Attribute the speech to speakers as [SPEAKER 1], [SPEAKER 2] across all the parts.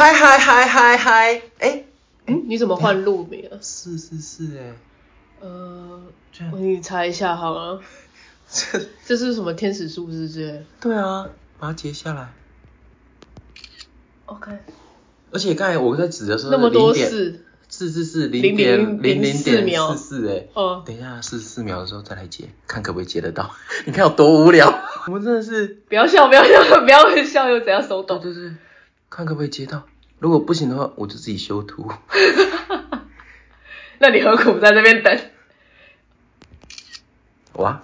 [SPEAKER 1] 嗨嗨嗨嗨嗨，哎，
[SPEAKER 2] 嗯，你怎么换路名啊？
[SPEAKER 1] 四四四哎，
[SPEAKER 2] 呃，我给你查一下好了，
[SPEAKER 1] 这
[SPEAKER 2] 这是什么天使数字之类
[SPEAKER 1] 对啊，把它截下来。
[SPEAKER 2] ？OK，
[SPEAKER 1] 而且刚才我在指的时候，
[SPEAKER 2] 那么多
[SPEAKER 1] 零点
[SPEAKER 2] 四，
[SPEAKER 1] 四四四零
[SPEAKER 2] 零
[SPEAKER 1] 点
[SPEAKER 2] 零
[SPEAKER 1] 零点
[SPEAKER 2] 秒
[SPEAKER 1] 四四哎，
[SPEAKER 2] 哦，
[SPEAKER 1] 等一下四十四秒的时候再来接，看可不可以接得到。你看有多无聊，我们真的是，
[SPEAKER 2] 不要笑，不要笑，不要笑，又怎样手抖？
[SPEAKER 1] 对对对，看可不可以接到。如果不行的话，我就自己修图。
[SPEAKER 2] 那你何苦在这边等？
[SPEAKER 1] 哇，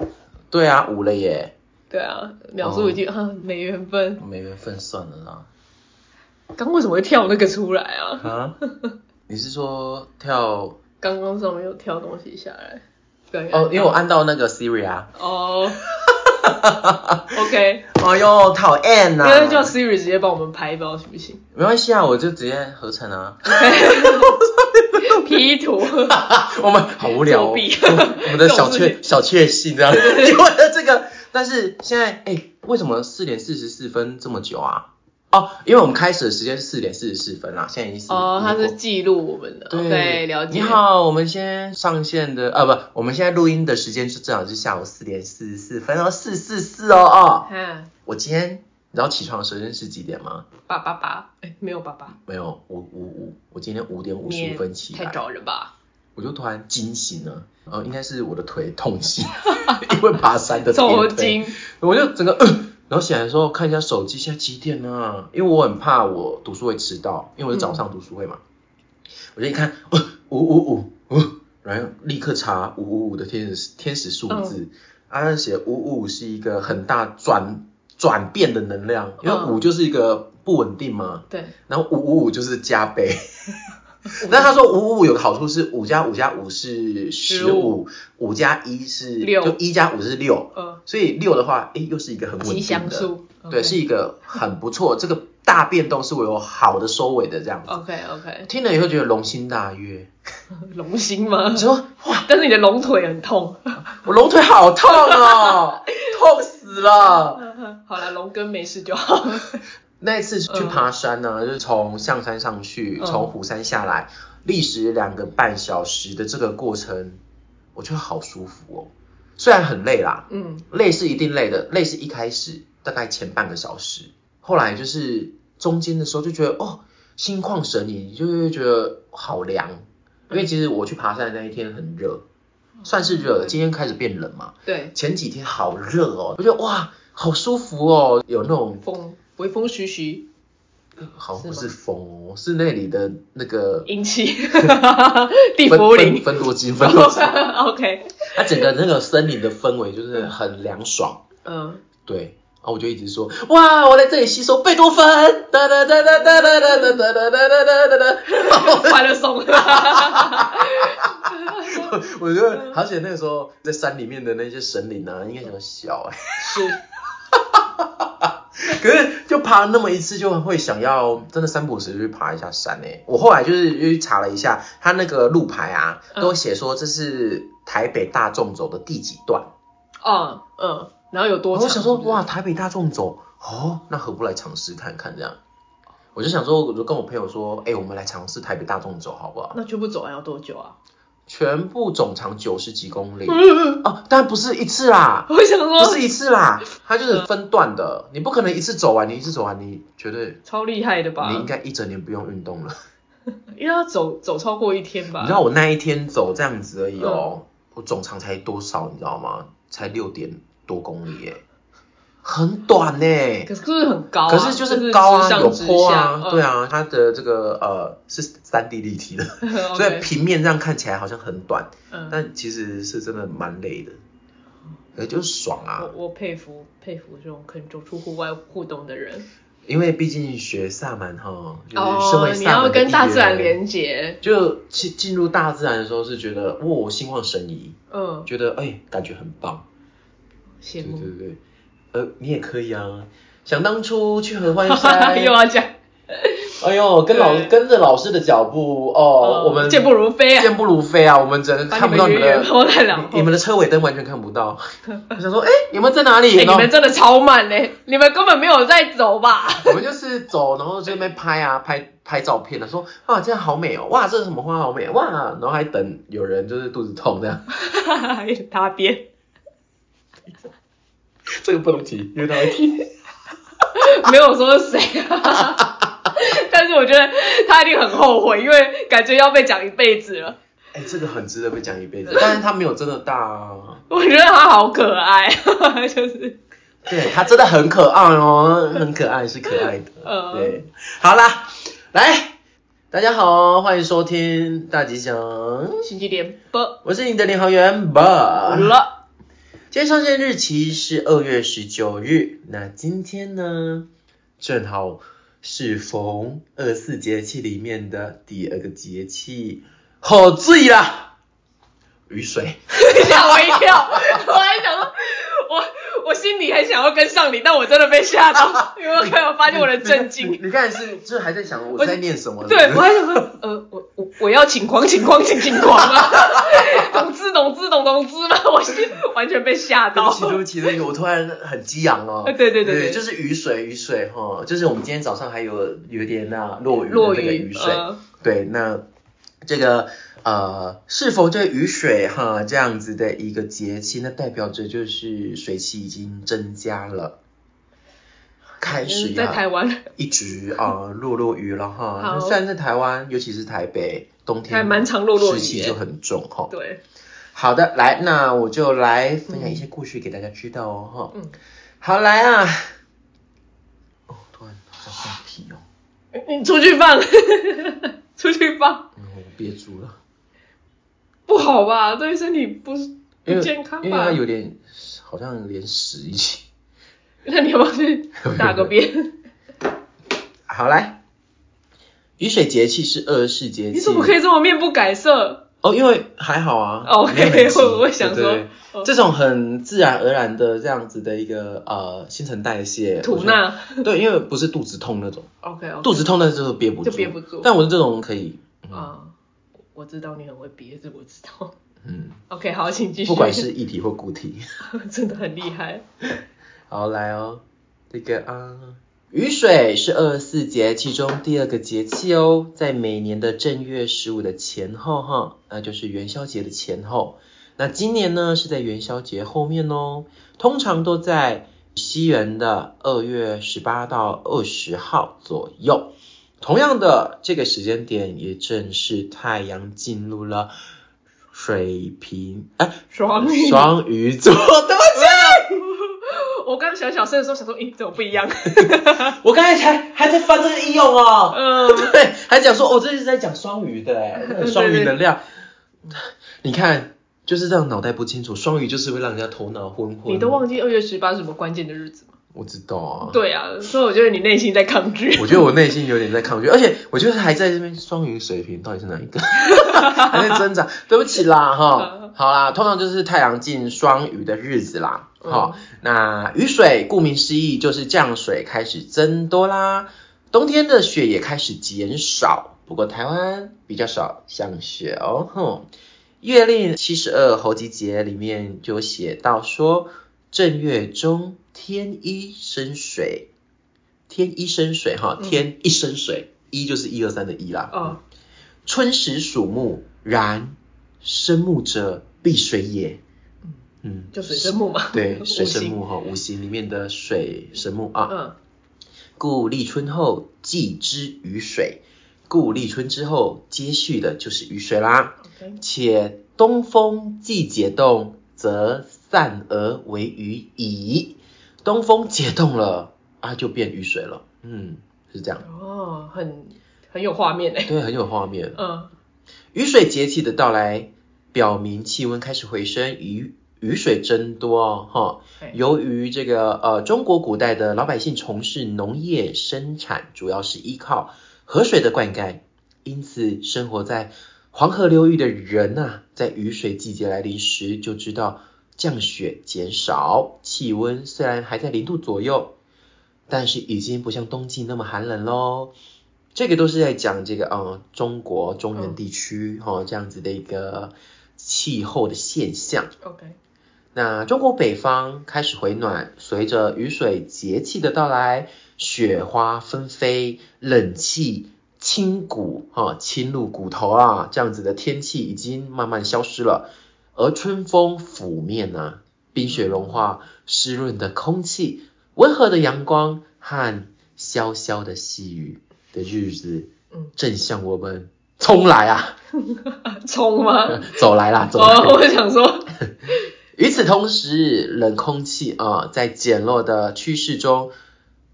[SPEAKER 1] 对啊，五了耶，
[SPEAKER 2] 对啊，秒数已经啊 没缘分。
[SPEAKER 1] 没缘分算了啦。
[SPEAKER 2] 刚为什么会跳那个出来啊？
[SPEAKER 1] 啊？你是说跳？
[SPEAKER 2] 刚刚上面有跳东西下来。对
[SPEAKER 1] 哦，因为我按到那个 Siri 啊。
[SPEAKER 2] 哦 OK，
[SPEAKER 1] 哎呦，讨厌呐！
[SPEAKER 2] 因为叫 Siri 直接帮我们拍，一包行不行
[SPEAKER 1] 没关系啊，我就直接合成啊。
[SPEAKER 2] ？P 图，
[SPEAKER 1] 我们好无聊、哦，我们的小确小确幸这样，结果的这个，但是现在哎、为什么四点四十四分这么久啊？哦，因为我们开始的时间是四点四十四分啦，现在已经是
[SPEAKER 2] 哦，它
[SPEAKER 1] 已经过
[SPEAKER 2] 是记录我们的
[SPEAKER 1] 对
[SPEAKER 2] ，OK，了解。
[SPEAKER 1] 你，好，我们先上线的啊不，我们现在录音的时间是正好是下午四点四十四分哦，四四四哦哦。
[SPEAKER 2] 哈，
[SPEAKER 1] 我今天你知道起床的时间是几点吗？
[SPEAKER 2] 八八八，哎，没有八八，
[SPEAKER 1] 没有五五五，我今天五点五十五分起来
[SPEAKER 2] 太
[SPEAKER 1] 来。
[SPEAKER 2] 早了吧？
[SPEAKER 1] 我就突然惊醒了，呃，应该是我的腿痛醒，因为爬山的
[SPEAKER 2] 抽筋，
[SPEAKER 1] 我就整个，呃、然后醒来的时候看一下手机，现在几点了？因为我很怕我读书会迟到，因为我是早上读书会嘛，我就一看，呃，五五五五，然后立刻查五五五的天使天使数字，啊，它写五五五是一个很大转转变的能量，因为
[SPEAKER 2] 嗯。
[SPEAKER 1] 五就是一个不稳定嘛，
[SPEAKER 2] 对，
[SPEAKER 1] 然后五五五就是加倍。那他说五五五有个好处是五加五加五是十五，五加一是
[SPEAKER 2] 六
[SPEAKER 1] 就一加五是六，
[SPEAKER 2] 呃，
[SPEAKER 1] 所以六的话，哎，又是一个很稳
[SPEAKER 2] 吉
[SPEAKER 1] 定的，
[SPEAKER 2] 祥数，
[SPEAKER 1] 对，是一个很不错，这个大变动是我有好的收尾的这样子。
[SPEAKER 2] OK OK，
[SPEAKER 1] 听了以后觉得龙心大悦，
[SPEAKER 2] 龙心吗
[SPEAKER 1] 你？说哇，
[SPEAKER 2] 但是你的龙腿很痛。
[SPEAKER 1] 我龙腿好痛哦，痛死了。
[SPEAKER 2] 好了，龙根没事就好。
[SPEAKER 1] 那一次去爬山呢，就是从象山上去，
[SPEAKER 2] 嗯
[SPEAKER 1] 从虎山下来，历时两个半小时的这个过程，我觉得好舒服哦。虽然很累啦，
[SPEAKER 2] 嗯，
[SPEAKER 1] 累是一定累的，累是一开始大概前半个小时，后来就是中间的时候就觉得哦，心旷神怡，就会觉得好凉。因为其实我去爬山的那一天很热，算是热的，今天开始变冷嘛。
[SPEAKER 2] 对，
[SPEAKER 1] 前几天好热哦，我觉得哇，好舒服哦，有那种
[SPEAKER 2] 风微风徐徐，
[SPEAKER 1] 好像不
[SPEAKER 2] 是
[SPEAKER 1] 是风哦，是那里的那个
[SPEAKER 2] 阴气，地茯
[SPEAKER 1] 分
[SPEAKER 2] 苓。
[SPEAKER 1] 分多金，分多金。
[SPEAKER 2] OK，
[SPEAKER 1] 它整个那个森林的氛围就是很凉爽，
[SPEAKER 2] 嗯，
[SPEAKER 1] 对。然后我就一直说，哇，我在这里吸收贝多芬，哒哒哒哒哒哒哒哒哒哒哒哒哒哒。
[SPEAKER 2] 欢乐颂。
[SPEAKER 1] 我觉得，而且那个时候在山里面的那些神灵啊，应该想笑哎。
[SPEAKER 2] 是，
[SPEAKER 1] 可是就爬了那么一次，就会想要真的三不五时去爬一下山诶。我后来就是去查了一下，他那个路牌啊，
[SPEAKER 2] 嗯
[SPEAKER 1] 都写说这是台北大众走的第几段。
[SPEAKER 2] 嗯嗯，然后有多长？
[SPEAKER 1] 我想说，哇，，台北大众走，哦，那何不来尝试看看这样？我就想说，我就跟我朋友说，哎、我们来尝试台北大众走好不好？
[SPEAKER 2] 那全部走完要多久啊？
[SPEAKER 1] 全部总长九十几公里。
[SPEAKER 2] 嗯。
[SPEAKER 1] 哦，但不是一次啦，
[SPEAKER 2] 我想说，
[SPEAKER 1] 不是一次啦，它就是分段的，你不可能一次走完，你一次走完，你绝对
[SPEAKER 2] 超厉害的吧？
[SPEAKER 1] 你应该一整年不用运动了。
[SPEAKER 2] 因为要走走超过一天吧？
[SPEAKER 1] 你知道我那一天走这样子而已哦，
[SPEAKER 2] 嗯。
[SPEAKER 1] 我总长才多少，你知道吗？才六点多公里耶，很短呢。
[SPEAKER 2] 可是就是很高啊，
[SPEAKER 1] 可是就是高啊，有坡
[SPEAKER 2] 下
[SPEAKER 1] 啊，对，啊，它的这个呃是三 D 立体的，
[SPEAKER 2] 嗯
[SPEAKER 1] 所以平面这样看起来好像很短，
[SPEAKER 2] 嗯，
[SPEAKER 1] 但其实是真的蛮累的，呃就是爽啊。
[SPEAKER 2] 我，我佩服佩服这种肯走出户外互动的人。
[SPEAKER 1] 因为毕竟学萨满哈，
[SPEAKER 2] 哦，你
[SPEAKER 1] 萨满的
[SPEAKER 2] 要跟大自然，连接，
[SPEAKER 1] 就进进入大自然的时候是觉得哇心旷神怡，
[SPEAKER 2] 嗯，
[SPEAKER 1] 觉得哎感觉很棒，对
[SPEAKER 2] 羡慕。
[SPEAKER 1] 对对对，呃你也可以啊，想当初去合欢山
[SPEAKER 2] 又要讲，
[SPEAKER 1] 哎呦，跟老跟着老师的脚步哦，我们
[SPEAKER 2] 健步如飞啊，
[SPEAKER 1] 健步如飞啊，我们整个
[SPEAKER 2] 把
[SPEAKER 1] 看不到你们的你们的车尾灯完全看不到。我想说，哎，你们在哪里？
[SPEAKER 2] 你们真的超慢嘞，你们根本没有在走吧？
[SPEAKER 1] 我们就是走，然后这边拍啊拍拍照片的，说哇这样好美哦，哇这是什么花好美哇，然后还等有人就是肚子痛这样，
[SPEAKER 2] 他边
[SPEAKER 1] 这个不能提，因为他会听。
[SPEAKER 2] 没有说是谁啊，但是我觉得他一定很后悔，因为感觉要被讲一辈子了。
[SPEAKER 1] 哎，这个很值得被讲一辈子，但是他没有真的大啊。
[SPEAKER 2] 我觉得他好可爱，就是
[SPEAKER 1] 对他真的很可爱哦，很可爱，是可爱的。
[SPEAKER 2] 嗯
[SPEAKER 1] 对，好啦，来，大家好，欢迎收听大吉祥，
[SPEAKER 2] 星期点播
[SPEAKER 1] 我是你的领航员吧。
[SPEAKER 2] 了。
[SPEAKER 1] 今天上线日期是二月十九日，那今天呢，正好是逢二十四节气里面的第二个节气，好醉啦，雨水。
[SPEAKER 2] 吓我一跳，我还想，我我心里很想要跟上你，但我真的被吓到，因为我看我发现我的震
[SPEAKER 1] 你
[SPEAKER 2] 惊。
[SPEAKER 1] 你刚才是就是还在想我在念什么？
[SPEAKER 2] 对，我还想说，呃，我我我要请狂请狂请请狂啊，懂之懂之懂懂之吗？我心完全被吓到
[SPEAKER 1] 对不。起，对不起，对不起，我突然很激昂哦。
[SPEAKER 2] 对对对对
[SPEAKER 1] 就是雨水，雨水哈，就是我们今天早上还有有点那落雨的
[SPEAKER 2] 落
[SPEAKER 1] 那个
[SPEAKER 2] 雨
[SPEAKER 1] 雨水。
[SPEAKER 2] 呃
[SPEAKER 1] 对，那这个呃，是否这雨水哈这样子的一个节气，那代表着就是水汽已经增加了，开始
[SPEAKER 2] 在台
[SPEAKER 1] 要
[SPEAKER 2] 湾
[SPEAKER 1] 一直啊、呃落落雨了哈。
[SPEAKER 2] 好
[SPEAKER 1] 那虽然在台湾，尤其是台北，冬天
[SPEAKER 2] 还蛮常落落雨耶。
[SPEAKER 1] 湿气就很重哈。
[SPEAKER 2] 对，
[SPEAKER 1] 好的，来，那我就来分享一些故事给大家知道哦，哈、
[SPEAKER 2] 嗯，
[SPEAKER 1] 好来啊，哦，突然好像放屁哦，
[SPEAKER 2] 你出去放，出去吧，
[SPEAKER 1] 嗯，我憋住了，
[SPEAKER 2] 不好吧？对身体不是不健康吧
[SPEAKER 1] 因为它？有点好像连屎一起。
[SPEAKER 2] 那你要不要去 打个便？
[SPEAKER 1] 好来，雨水节气是二十四节气，
[SPEAKER 2] 你怎么可以这么面不改色？
[SPEAKER 1] 哦，因为还好啊。
[SPEAKER 2] 哦
[SPEAKER 1] 没有很 急
[SPEAKER 2] 我我想说
[SPEAKER 1] 这种很自然而然的这样子的一个呃新陈代谢，
[SPEAKER 2] 吐纳。
[SPEAKER 1] 对，因为不是肚子痛那种
[SPEAKER 2] ，OK OK。
[SPEAKER 1] 肚子痛那就是憋不住，
[SPEAKER 2] 就憋不住
[SPEAKER 1] 但我是这种可以，
[SPEAKER 2] 啊，我知道你很会憋，这我知道。
[SPEAKER 1] 嗯
[SPEAKER 2] ，OK，好，请继续。
[SPEAKER 1] 不管是液体或固体。
[SPEAKER 2] 真的很厉害。
[SPEAKER 1] 好，来哦，这个啊，雨水是二十四节气中第二个节气哦，在每年的正月十五的前后哈，那就是元宵节的前后。那今年呢是在元宵节后面哦，通常都在西元的二月十八到二十号左右。同样的，这个时间点也正是太阳进入了水瓶哎
[SPEAKER 2] 双鱼。
[SPEAKER 1] 双鱼座，对不起。
[SPEAKER 2] 我刚想小声的时候想说，咦，怎么不一样？
[SPEAKER 1] 我刚才才还在翻这个应用哦，
[SPEAKER 2] 嗯，
[SPEAKER 1] 对，还讲说，哦，这是在讲双鱼的哎，那个双鱼能量，你看就是这样脑袋不清楚，双鱼就是会让人家头脑昏昏。
[SPEAKER 2] 你都忘记二月十八是什么关键的日子吗？
[SPEAKER 1] 我知道啊，，
[SPEAKER 2] 对啊，所以我觉得你内心在抗拒。
[SPEAKER 1] 我觉得我内心有点在抗拒，而且我觉得还在这边双鱼水平到底是哪一个，还在挣扎。对不起啦哈，好啦，通常就是太阳进双鱼的日子啦。好、那雨水顾名思义就是降水开始增多啦，冬天的雪也开始减少，不过台湾比较少降雪哦。哼，月令七十二候集节里面就写到说，正月中天一生水，天一生水哈，
[SPEAKER 2] 嗯
[SPEAKER 1] 天一生水，一就是一二三的一啦。
[SPEAKER 2] 哦，
[SPEAKER 1] 春时属木，然生木者必水也。嗯，
[SPEAKER 2] 就水生木嘛。
[SPEAKER 1] 对，水。生木哈，五行里面的水生木啊。
[SPEAKER 2] 嗯，
[SPEAKER 1] 故立春后祭之雨水，故立春之后接续的就是雨水啦。且东风既解冻，则散而为雨矣。东风解冻了啊，就变雨水了。嗯，是这样。
[SPEAKER 2] 哦，很很有画面诶。
[SPEAKER 1] 对，很有画面。
[SPEAKER 2] 嗯，
[SPEAKER 1] 雨水节气的到来，表明气温开始回升，雨雨水增多哦，哈。由于这个呃中国古代的老百姓从事农业生产，主要是依靠河水的灌溉，因此生活在黄河流域的人呐、在雨水季节来临时就知道降雪减少，气温虽然还在零度左右，但是已经不像冬季那么寒冷喽。这个都是在讲这个呃中国中原地区哈、哦、这样子的一个气候的现象。
[SPEAKER 2] OK，
[SPEAKER 1] 那中国北方开始回暖，随着雨水节气的到来，雪花纷飞，冷气侵骨哈、侵入骨头啊，这样子的天气已经慢慢消失了。而春风拂面啊，冰雪融化，湿润的空气，温和的阳光和潇潇的细雨的日子，
[SPEAKER 2] 嗯，
[SPEAKER 1] 正向我们冲来啊，
[SPEAKER 2] 冲吗？
[SPEAKER 1] 走来啦，走
[SPEAKER 2] 我想说，
[SPEAKER 1] 与此同时，冷空气啊、在减弱的趋势中，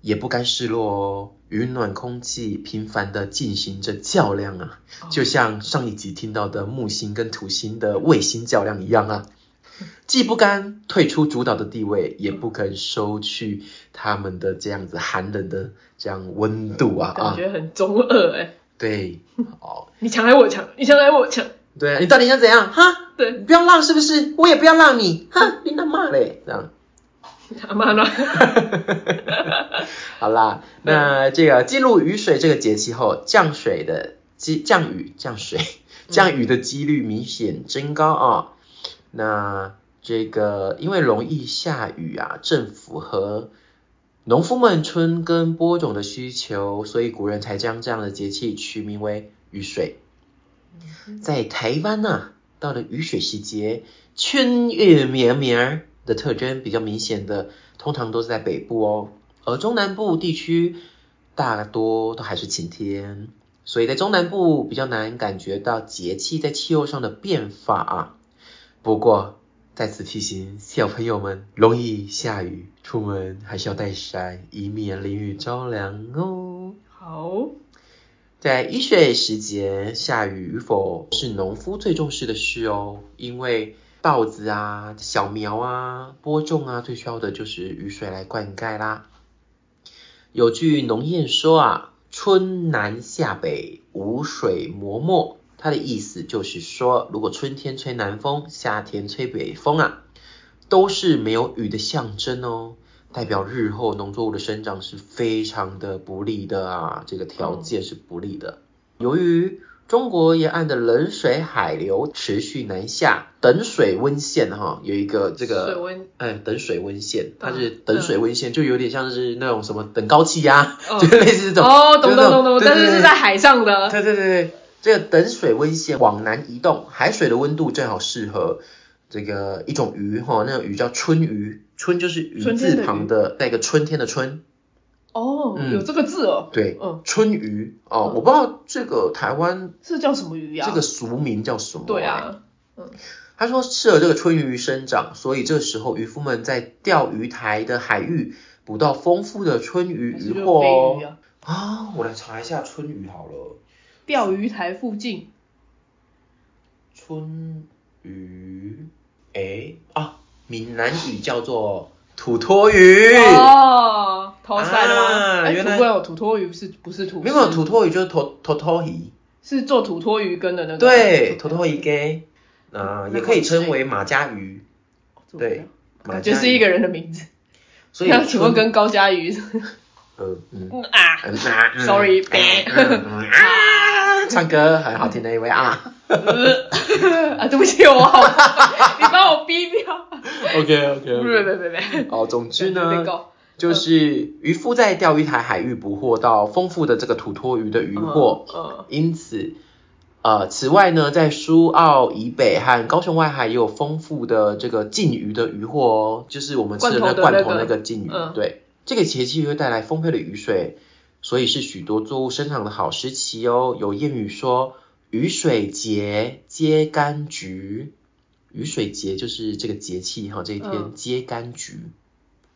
[SPEAKER 1] 也不甘示弱哦。与暖空气频繁的进行着较量啊，就像上一集听到的木星跟土星的卫星较量一样啊，既不甘退出主导的地位，也不肯收去他们的这样子寒冷的这样温度啊啊，
[SPEAKER 2] 感觉很中二哎、
[SPEAKER 1] 对，哦，
[SPEAKER 2] 你强来我强，你强来我强，
[SPEAKER 1] 对啊，你到底想怎样？哈，
[SPEAKER 2] 对。
[SPEAKER 1] 你，不要让是不是？我也不要让你，哼，你他妈嘞，这样。
[SPEAKER 2] 他妈的，
[SPEAKER 1] 好啦，那这个进入雨水这个节气后，降水的机降雨降水降雨的几率明显增高啊、那这个因为容易下雨啊，正符合农夫们春耕播种的需求，所以古人才将这样的节气取名为雨水。在台湾呢、到了雨水时节，春雨绵绵的特征比较明显的，通常都是在北部哦，而中南部地区大多都还是晴天，所以在中南部比较难感觉到节气在气候上的变化啊。不过再次提醒小朋友们，容易下雨，出门还是要带伞，以免淋雨着凉哦。
[SPEAKER 2] 好，
[SPEAKER 1] 在雨水时节，下雨与否是农夫最重视的事哦，因为稻子啊、小苗啊、播种啊，最需要的就是雨水来灌溉啦。有句农谚说啊，“春南夏北，无水磨墨”，它的意思就是说，如果春天吹南风，夏天吹北风啊，都是没有雨的象征哦。代表日后农作物的生长是非常的不利的啊，这个条件是不利的。由于中国沿岸的冷水海流持续南下，等水温线哈、有一个这个
[SPEAKER 2] 水温
[SPEAKER 1] 哎等水温线，它是
[SPEAKER 2] 嗯
[SPEAKER 1] 等水温线，就有点像是那种什么等高气压，
[SPEAKER 2] 嗯
[SPEAKER 1] 就类似这种。
[SPEAKER 2] 哦，懂懂懂懂，但是是在海上的，
[SPEAKER 1] 对对对对，这个等水温线往南移动，海水的温度正好适合这个一种鱼哈，那种鱼叫春鱼，春就是鱼字旁的带个春天的春，
[SPEAKER 2] 哦，
[SPEAKER 1] 嗯。
[SPEAKER 2] 有这个字哦，
[SPEAKER 1] 对，
[SPEAKER 2] 嗯，
[SPEAKER 1] 春鱼哦，
[SPEAKER 2] 嗯。
[SPEAKER 1] 我不知道这个台湾
[SPEAKER 2] 这叫什么鱼啊？
[SPEAKER 1] 这个俗名叫什么、
[SPEAKER 2] 对，啊，嗯。
[SPEAKER 1] 他说适合这个春鱼生长，所以这时候渔夫们在钓鱼台的海域捕到丰富的春鱼渔
[SPEAKER 2] 还是就飞
[SPEAKER 1] 获哦。
[SPEAKER 2] 啊，
[SPEAKER 1] 啊，我来查一下春鱼好了。
[SPEAKER 2] 钓鱼台附近，
[SPEAKER 1] 春鱼，哎啊，闽南语叫做土托鱼。
[SPEAKER 2] 哦，头塞的吗？
[SPEAKER 1] 原来
[SPEAKER 2] 有土托鱼是不是土？
[SPEAKER 1] 没有土托鱼就是头头托鱼，
[SPEAKER 2] 是做土托鱼羹的那个。
[SPEAKER 1] 对，
[SPEAKER 2] 土
[SPEAKER 1] 头托鱼给，啊，也可以称为马家鱼，对，马家鱼
[SPEAKER 2] 感觉是一个人的名字。
[SPEAKER 1] 所以
[SPEAKER 2] 那请问
[SPEAKER 1] 春
[SPEAKER 2] 跟高佳瑜？
[SPEAKER 1] 呃嗯
[SPEAKER 2] 嗯啊，
[SPEAKER 1] 嗯啊嗯
[SPEAKER 2] Sorry，
[SPEAKER 1] 嗯嗯嗯 啊，唱歌很好听的一位啊。
[SPEAKER 2] 啊，对不起，我好，你把我逼掉。
[SPEAKER 1] OK OK
[SPEAKER 2] 别别别别，
[SPEAKER 1] 哦，总之呢，就是渔夫在钓鱼台海域捕获到丰富的这个土托鱼的渔获，
[SPEAKER 2] 嗯。
[SPEAKER 1] 因此，呃，此外呢，在苏澳以北和高雄外海也有丰富的这个禁鱼的渔获哦，就是我们吃的那
[SPEAKER 2] 罐头那个。
[SPEAKER 1] 罐头那个禁鱼，
[SPEAKER 2] 嗯。
[SPEAKER 1] 对，这个节气会带来丰沛的雨水，所以是许多作物生长的好时期哦。有谚语说，雨水节接柑橘，雨水节就是这个节气哈，这一天
[SPEAKER 2] 嗯。
[SPEAKER 1] 接柑橘，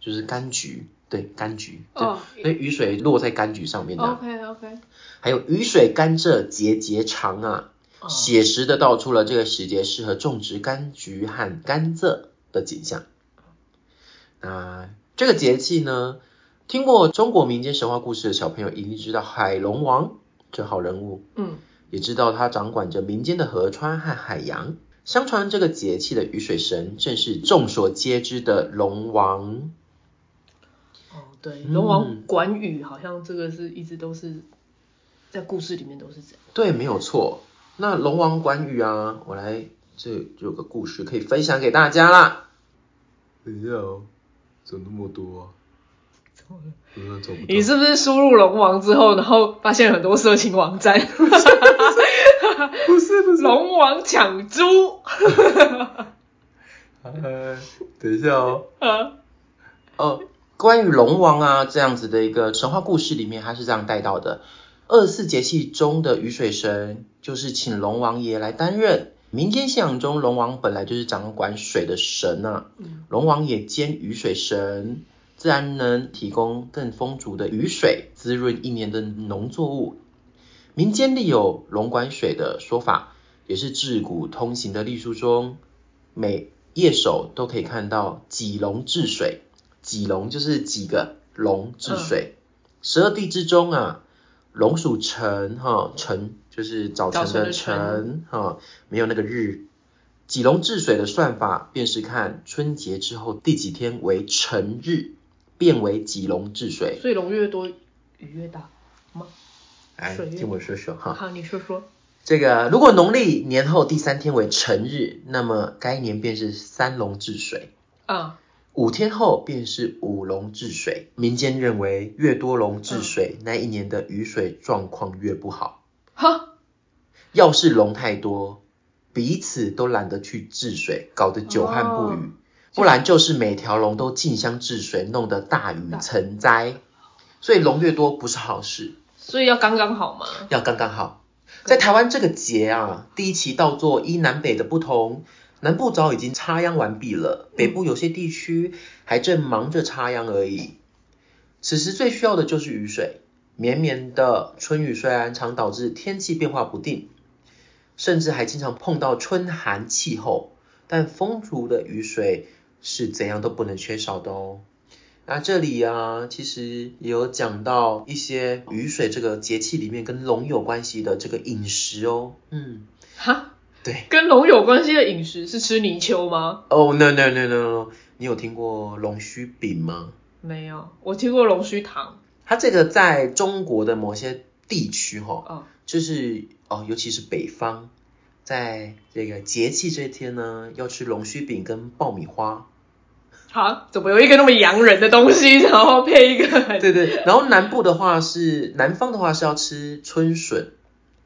[SPEAKER 1] 就是柑橘，对，柑橘，
[SPEAKER 2] 哦。
[SPEAKER 1] 对，所以雨水落在柑橘上面的。
[SPEAKER 2] ，OK OK，
[SPEAKER 1] 还有雨水甘蔗节节长啊，
[SPEAKER 2] 哦。
[SPEAKER 1] 写实的道出了这个时节适合种植柑橘和甘蔗的景象。那这个节气呢，听过中国民间神话故事的小朋友一定知道海龙王这号人物，
[SPEAKER 2] 嗯，
[SPEAKER 1] 也知道他掌管着民间的河川和海洋。相传这个节气的雨水神正是众所皆知的龙王。
[SPEAKER 2] 哦对，
[SPEAKER 1] 嗯
[SPEAKER 2] 龙王管雨好像这个是一直都是在故事里面都是这样。
[SPEAKER 1] 对，没有错。那龙王关羽啊，我来这有个故事可以分享给大家啦。等一下哦，怎么那么多啊？
[SPEAKER 2] 你是不是输入龙王之后，然后发现很多色情网站？
[SPEAKER 1] 不是不是。
[SPEAKER 2] 龙王抢猪。
[SPEAKER 1] 呃，等一下哦。
[SPEAKER 2] 啊。
[SPEAKER 1] 哦，关于龙王啊这样子的一个神话故事里面，他是这样带到的：二十四节气中的雨水神，就是请龙王爷来担任。民间信仰中，龙王本来就是掌管水的神啊。龙王也兼雨水神，自然能提供更丰足的雨水，滋润一年的农作物。民间立有龙管水的说法，也是自古通行的历书中，每页首都可以看到几龙治水。几龙就是几个龙治水，十二地之中啊，龙属辰哈，辰就是早晨的晨哈，没有那个日。几龙治水的算法，便是看春节之后第几天为辰日，变为几龙治水。
[SPEAKER 2] 所以龙越多，雨越大吗？
[SPEAKER 1] 来，听我说说哈。
[SPEAKER 2] 好，你说说。
[SPEAKER 1] 这个如果农历年后第三天为辰日，那么该年便是三龙治水。啊。五天后便是五龙治水，民间认为越多龙治水，那一年的雨水状况越不好。哈，要是龙太多，彼此都懒得去治水，搞得久旱不雨；不然就是每条龙都竞相治水，弄得大雨成灾。所以龙越多不是好事。
[SPEAKER 2] 所以要刚刚好吗？
[SPEAKER 1] 要刚刚好。在台湾这个节啊，第一期稻作依南北的不同。南部早已经插秧完毕了，北部有些地区还正忙着插秧而已。此时最需要的就是雨水。绵绵的春雨虽然常导致天气变化不定，甚至还经常碰到春寒气候，但丰足的雨水是怎样都不能缺少的哦。那这里啊，其实也有讲到一些雨水这个节气里面跟龙有关系的这个饮食哦。嗯，哈。对，
[SPEAKER 2] 跟龙有关系的饮食是吃泥鳅吗？
[SPEAKER 1] 哦，no no no no，你有听过龙须饼吗？
[SPEAKER 2] 没有，我听过龙须糖。
[SPEAKER 1] 它这个在中国的某些地区哈，就是哦，尤其是北方，在这个节气这一天呢，要吃龙须饼跟爆米花。
[SPEAKER 2] 好，怎么有一个那么洋人的东西，然后配一个？
[SPEAKER 1] 对对，然后南部的话是，南方的话是要吃春笋。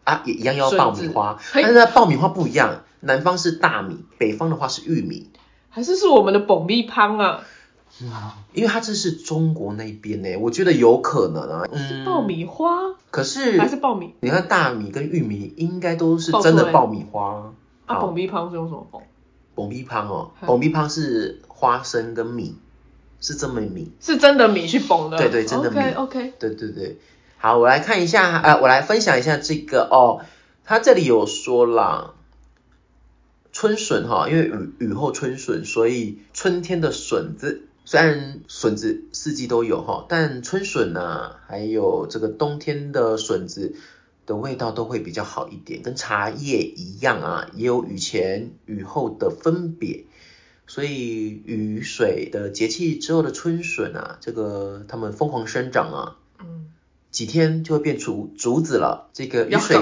[SPEAKER 1] 啊，也一样要爆米花，但是它爆米花不一样，南方是大米，北方的话是玉米，
[SPEAKER 2] 还是是我们的爆米汤啊？
[SPEAKER 1] 因为它这是中国那边呢，我觉得有可能啊。
[SPEAKER 2] 是爆米花，
[SPEAKER 1] 可是
[SPEAKER 2] 还是爆米？
[SPEAKER 1] 你看大米跟玉米应该都是真的爆米花。
[SPEAKER 2] 啊，爆米汤是用什么爆？
[SPEAKER 1] 爆米汤哦，爆米汤是花生跟米，是真的米，
[SPEAKER 2] 是真的米去崩的。
[SPEAKER 1] 对对，真的米。
[SPEAKER 2] OK OK。
[SPEAKER 1] 对对对。好，我来看一下，呃，我来分享一下这个哦，它这里有说啦春笋哈，因为雨雨后春笋，所以春天的笋子，虽然笋子四季都有哈，但春笋呢，还有这个冬天的笋子的味道都会比较好一点，跟茶叶一样啊，也有雨前雨后的分别，所以雨水的节气之后的春笋啊，这个它们疯狂生长啊。嗯几天就会变竹竹子了，这个雨水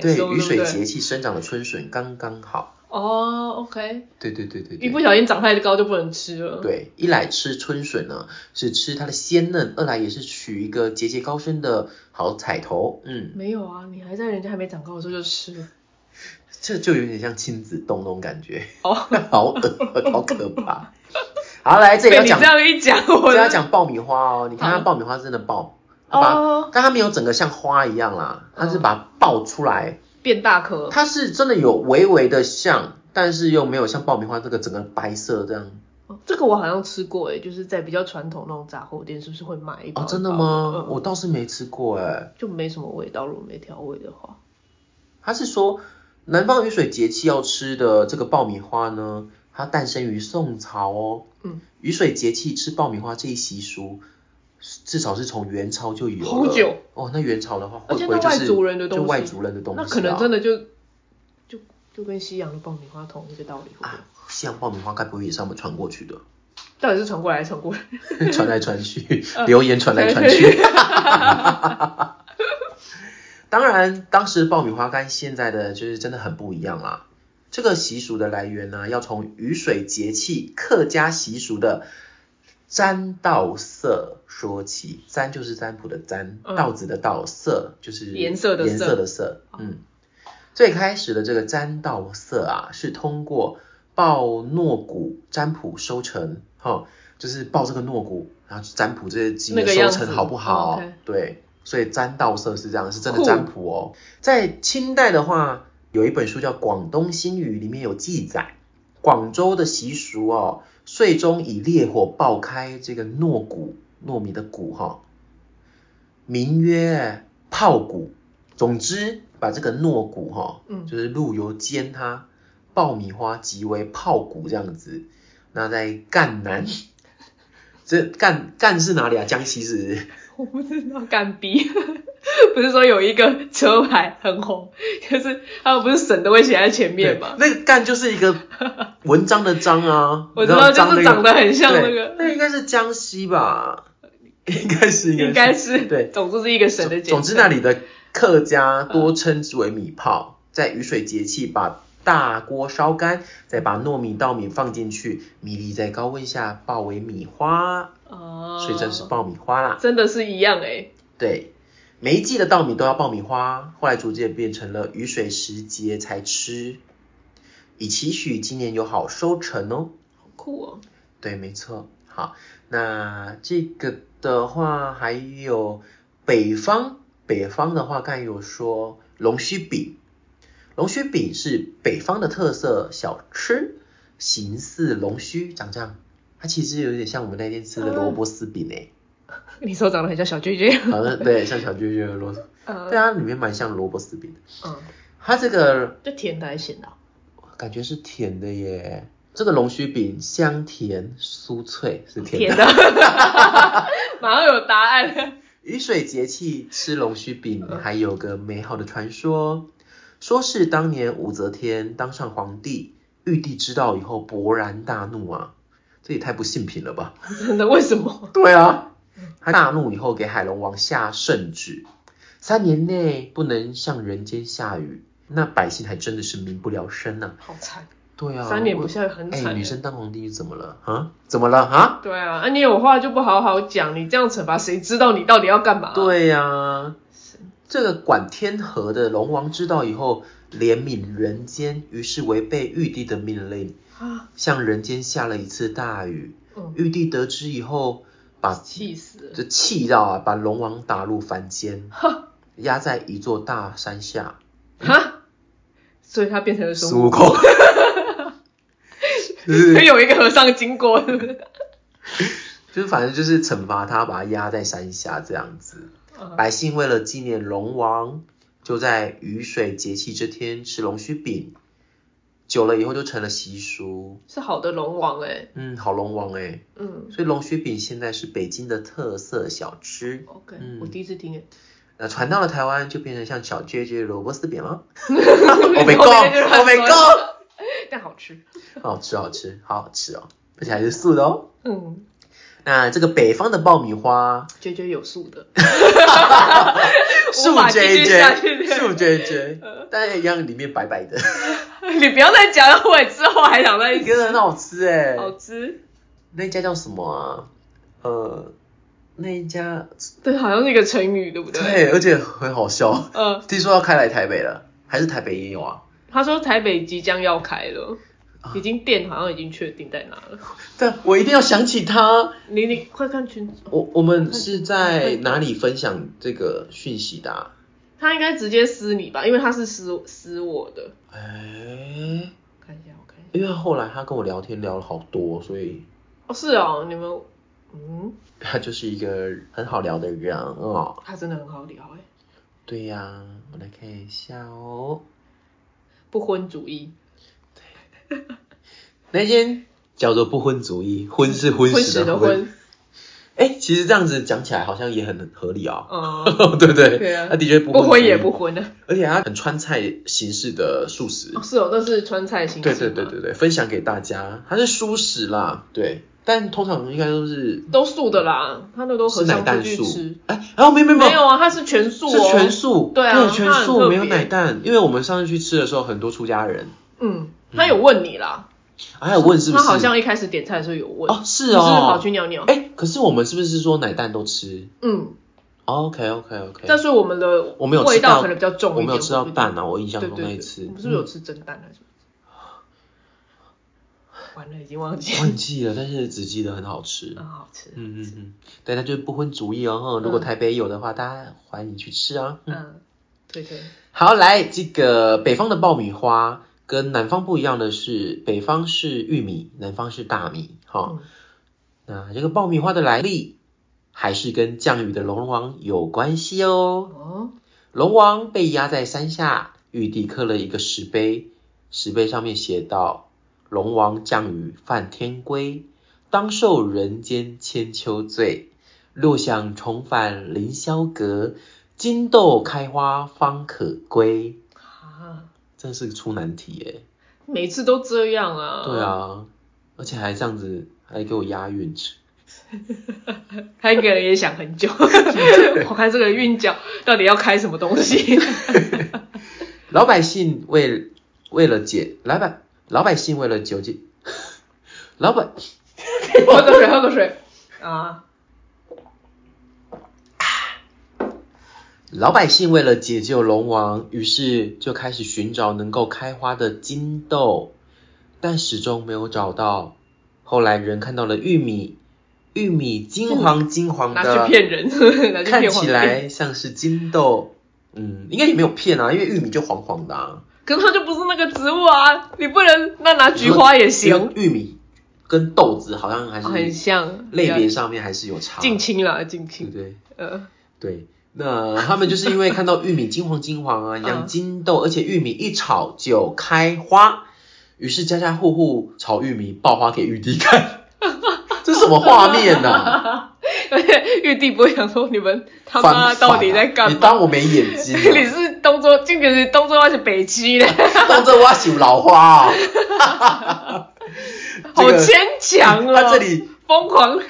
[SPEAKER 2] 对
[SPEAKER 1] 雨水节气生长的春笋刚刚好。
[SPEAKER 2] 哦，OK。
[SPEAKER 1] 对对对对。
[SPEAKER 2] 一不小心长太高就不能吃了。
[SPEAKER 1] 对，一来吃春笋呢是吃它的鲜嫩，二来也是取一个节节高升的好彩头。嗯。
[SPEAKER 2] 没有啊，你还在人家还没长高的时候就吃了。
[SPEAKER 1] 这就有点像亲子冻那种感觉。哦。好恶好可怕。好，来这里要讲。
[SPEAKER 2] 你这样一讲，我
[SPEAKER 1] 要讲爆米花哦。你看它爆米花真的爆。哦，但它没有整个像花一样啦，它是把它爆出来
[SPEAKER 2] 变大颗。
[SPEAKER 1] 它是真的有微微的像，但是又没有像爆米花这个整个白色这样。
[SPEAKER 2] 哦这个我好像吃过诶，就是在比较传统那种杂货店，是不是会买一包？
[SPEAKER 1] 哦，真的吗？我倒是没吃过诶。
[SPEAKER 2] 就没什么味道，如果没调味的话。
[SPEAKER 1] 他是说南方雨水节气要吃的这个爆米花呢，它诞生于宋朝哦。嗯，雨水节气吃爆米花这一习俗。至少是从元朝就有了。好久哦，那元朝的话，会不会就是就外族人的东西？
[SPEAKER 2] 那可能真的就就就跟西洋的爆米花同一个道理。
[SPEAKER 1] 啊，西洋爆米花该不会也是他们传过去的？
[SPEAKER 2] 到底是传过来传过来？
[SPEAKER 1] 传来传去，流言传来传去。当然，当时爆米花跟现在的就是真的很不一样啦。这个习俗的来源呢，要从雨水节气客家习俗的占道色说起。占就是占卜的占，
[SPEAKER 2] 嗯
[SPEAKER 1] 稻子的道，色就是
[SPEAKER 2] 颜色的色
[SPEAKER 1] 颜色的色。嗯，最开始的这个占道色啊，是通过报糯谷占卜收成，哈、就是报这个糯谷，然后去占卜这些鸡的收成好不好？对，所以占道色是这样，是真的占卜哦。在清代的话，有一本书叫《广东新语》，里面有记载，广州的习俗哦，岁中以烈火爆开这个糯谷，糯米的谷哈、名曰泡谷。总之，把这个糯谷哈、
[SPEAKER 2] 嗯
[SPEAKER 1] 就是陆油煎它，爆米花即为泡谷这样子。那在赣南，这赣赣是哪里啊？江西是？
[SPEAKER 2] 我不知道干逼，不是说有一个车牌很红，就是他们不是省都会写在前面吗？
[SPEAKER 1] 那个赣就是一个 文章的章啊，
[SPEAKER 2] 我知道，
[SPEAKER 1] 章
[SPEAKER 2] 就是长得很像那个，
[SPEAKER 1] 那应该是江西吧？应该是，
[SPEAKER 2] 应该是
[SPEAKER 1] 对。
[SPEAKER 2] 总之是一个省的简称。
[SPEAKER 1] 总之那里的客家多称之为米泡，在雨水节气把大锅烧干，再把糯米稻米放进去，米粒在高温下爆为米花，
[SPEAKER 2] 哦，
[SPEAKER 1] 所以真是爆米花啦。
[SPEAKER 2] 真的是一样哎，
[SPEAKER 1] 对，每一季的稻米都要爆米花，后来逐渐变成了雨水时节才吃，以期许今年有好收成哦。
[SPEAKER 2] 好酷哦。
[SPEAKER 1] 对，没错。好，那这个的话还有北方，北方的话刚才有说龙须饼，龙须饼是北方的特色小吃，形似龙须，长这样。它其实有点像我们那天吃的萝卜丝饼诶、
[SPEAKER 2] 你说长得很像小娟娟。
[SPEAKER 1] 好像对，像小卷卷的萝卜，
[SPEAKER 2] 嗯
[SPEAKER 1] 对啊，里面蛮像萝卜丝饼的。
[SPEAKER 2] 嗯，
[SPEAKER 1] 它这个
[SPEAKER 2] 就甜的还是咸的啊？
[SPEAKER 1] 感觉是甜的耶，这个龙须饼香甜酥脆，是甜的。
[SPEAKER 2] 甜的，马上有答案。
[SPEAKER 1] 雨水节气吃龙须饼，还有个美好的传说，说是当年武则天当上皇帝，玉帝知道以后勃然大怒啊，这也太不信品了吧？
[SPEAKER 2] 真的？为什么？
[SPEAKER 1] 对啊，他大怒以后给海龙王下圣旨，三年内不能向人间下雨，那百姓还真的是民不聊生呐、
[SPEAKER 2] 好惨。
[SPEAKER 1] 对啊，
[SPEAKER 2] 三年不下雨很
[SPEAKER 1] 哎、
[SPEAKER 2] 惨耶
[SPEAKER 1] 女生当皇帝怎么了啊？怎么了啊？
[SPEAKER 2] 对啊，啊你有话就不好好讲，你这样惩罚谁知道你到底要干嘛？，
[SPEAKER 1] 对呀、这个管天河的龙王知道以后，怜悯人间，于是违背玉帝的命令，
[SPEAKER 2] 啊，
[SPEAKER 1] 向人间下了一次大雨。
[SPEAKER 2] 嗯，
[SPEAKER 1] 玉帝得知以后，把
[SPEAKER 2] 气死了。
[SPEAKER 1] 就气到啊，把龙王打入凡间，
[SPEAKER 2] 哈
[SPEAKER 1] 压在一座大山下。
[SPEAKER 2] 哈，所以他变成了孙
[SPEAKER 1] 孙悟空，就是
[SPEAKER 2] 所以有一个和尚经过，是不是？
[SPEAKER 1] 就是反正就是惩罚他，把他压在山下这样子。
[SPEAKER 2] 嗯
[SPEAKER 1] 百姓为了纪念龙王，就在雨水节气这天吃龙须饼，久了以后就成了习俗。
[SPEAKER 2] 是好的龙王哎，
[SPEAKER 1] 嗯，好龙王哎，
[SPEAKER 2] 嗯。
[SPEAKER 1] 所以龙须饼现在是北京的特色小吃。
[SPEAKER 2] ，OK，
[SPEAKER 1] 嗯。
[SPEAKER 2] 我第一次听哎，
[SPEAKER 1] 那传到了台湾，就变成像小撅撅的萝卜丝饼了。
[SPEAKER 2] 我
[SPEAKER 1] Oh my god！Oh my god！
[SPEAKER 2] 但好吃，
[SPEAKER 1] 好吃，好吃，好好吃哦，而且还是素的哦。
[SPEAKER 2] 嗯，
[SPEAKER 1] 那这个北方的爆米花，
[SPEAKER 2] 绝绝有素的，
[SPEAKER 1] 素 JJ，素 JJ，但是一样里面白白的，
[SPEAKER 2] 你不要再讲了，我之后还想再
[SPEAKER 1] 一个很好吃哎。
[SPEAKER 2] 好吃，
[SPEAKER 1] 那一家叫什么啊？呃，那一家
[SPEAKER 2] 对，好像是一个成语，对不对？
[SPEAKER 1] 对，而且很好笑。
[SPEAKER 2] 呃，
[SPEAKER 1] 听说要开来台北了，还是台北也有啊？
[SPEAKER 2] 他说台北即将要开了，
[SPEAKER 1] 啊
[SPEAKER 2] 已经店好像已经确定在哪了。
[SPEAKER 1] 但我一定要想起他。
[SPEAKER 2] 你你快看群组，
[SPEAKER 1] 我我们是在哪里分享这个讯息的、啊？
[SPEAKER 2] 他应该直接私你吧，因为他是私私我的。
[SPEAKER 1] 哎、
[SPEAKER 2] 看一下，我看一下。
[SPEAKER 1] 因为后来他跟我聊天聊了好多，所以
[SPEAKER 2] 哦，是哦，你们，嗯，
[SPEAKER 1] 他就是一个很好聊的人哦。
[SPEAKER 2] 他真的很好聊哎，
[SPEAKER 1] 对呀、我来看一下哦。
[SPEAKER 2] 不婚主义，对
[SPEAKER 1] 那间叫做不婚主义，婚是婚
[SPEAKER 2] 婚
[SPEAKER 1] 史的婚。哎、其实这样子讲起来好像也很合理哦、
[SPEAKER 2] 嗯，
[SPEAKER 1] 对不对？
[SPEAKER 2] 对啊
[SPEAKER 1] 他的确不
[SPEAKER 2] 不婚也不婚的。
[SPEAKER 1] 而且它很川菜形式的素食。
[SPEAKER 2] 哦，是哦，那是川菜形式。
[SPEAKER 1] 对对对对。对，分享给大家，它是素食啦，对，但通常应该都是
[SPEAKER 2] 都素的啦，他那都
[SPEAKER 1] 是奶蛋素。哎，然后没有没有
[SPEAKER 2] 没有啊，它是全素
[SPEAKER 1] 是
[SPEAKER 2] 哦。
[SPEAKER 1] 全素，
[SPEAKER 2] 对啊
[SPEAKER 1] 全
[SPEAKER 2] 它很
[SPEAKER 1] 素没有奶蛋，因为我们上次去吃的时候，很多出家人，
[SPEAKER 2] 嗯，他有问你啦，
[SPEAKER 1] 还有问是不是？
[SPEAKER 2] 他好像一开始点菜的时候有问。
[SPEAKER 1] 哦，是
[SPEAKER 2] 哦是不是
[SPEAKER 1] 哦，
[SPEAKER 2] 跑去尿尿？
[SPEAKER 1] 哎，可是我们是不是说奶蛋都吃
[SPEAKER 2] 嗯
[SPEAKER 1] ，？OK OK OK，
[SPEAKER 2] 但是我们的
[SPEAKER 1] 我们有吃到
[SPEAKER 2] 味道可能比较重一点。
[SPEAKER 1] 我没有吃到蛋啊，我印象中那一次，
[SPEAKER 2] 我们是不是有吃蒸蛋还是什么？完了，已经忘记
[SPEAKER 1] 嗯忘记了，但是只记得很好吃。
[SPEAKER 2] 很好吃。
[SPEAKER 1] 嗯嗯嗯，对，那就是不婚主义哦，哈如果
[SPEAKER 2] 嗯
[SPEAKER 1] 台北有的话，大家欢迎去吃啊。嗯
[SPEAKER 2] 嗯，对对，
[SPEAKER 1] 好，来这个北方的爆米花跟南方不一样的是，北方是玉米，南方是大米，哈、
[SPEAKER 2] 嗯
[SPEAKER 1] 那这个爆米花的来历还是跟降雨的龙王有关系哦。
[SPEAKER 2] 哦，
[SPEAKER 1] 龙王被压在山下，玉帝刻了一个石碑，石碑上面写道：“龙王降雨犯天规，当受人间千秋罪。若想重返凌霄阁，金豆开花方可归。
[SPEAKER 2] 啊，”
[SPEAKER 1] 真是个出难题耶。
[SPEAKER 2] 每次都这样啊。
[SPEAKER 1] 对，啊，而且还这样子，还给我押韵。
[SPEAKER 2] 他应该也想很久。我看这个韵脚到底要开什么东西？
[SPEAKER 1] 老百姓为为了解老百老百姓为了救济，老百
[SPEAKER 2] 喝口水，喝口水啊。
[SPEAKER 1] 老百姓为了解救龙王，于是就开始寻找能够开花的金豆，但始终没有找到。后来人看到了玉米，玉米金黄 金黄
[SPEAKER 2] 拿
[SPEAKER 1] 的，
[SPEAKER 2] 去骗人，拿去
[SPEAKER 1] 看。起来像是金豆。嗯，应该也没有骗啊，因为玉米就黄黄的啊。
[SPEAKER 2] 可是它就不是那个植物啊，你不能那拿菊花也行，
[SPEAKER 1] 玉米跟豆子好像还是很
[SPEAKER 2] 像
[SPEAKER 1] 类别上面还是有差，
[SPEAKER 2] 近亲啦，近亲。
[SPEAKER 1] 对？
[SPEAKER 2] 呃，
[SPEAKER 1] 对，那他们就是因为看到玉米金黄金黄啊，养
[SPEAKER 2] 嗯
[SPEAKER 1] 金豆，而且玉米一炒就开花，于是家家户户炒玉米爆花给玉帝看，这是什么画面呢、啊？
[SPEAKER 2] 而且玉帝不会想说你们他
[SPEAKER 1] 翻
[SPEAKER 2] 妈到底在干
[SPEAKER 1] 你
[SPEAKER 2] 嘛？
[SPEAKER 1] 当我没眼睛、
[SPEAKER 2] 你
[SPEAKER 1] 啊？
[SPEAKER 2] 是东周，这个是东周还是北七的，
[SPEAKER 1] 当这我是老花啊。
[SPEAKER 2] 好
[SPEAKER 1] 这个
[SPEAKER 2] 牵强哦。
[SPEAKER 1] 他这里，
[SPEAKER 2] 疯狂，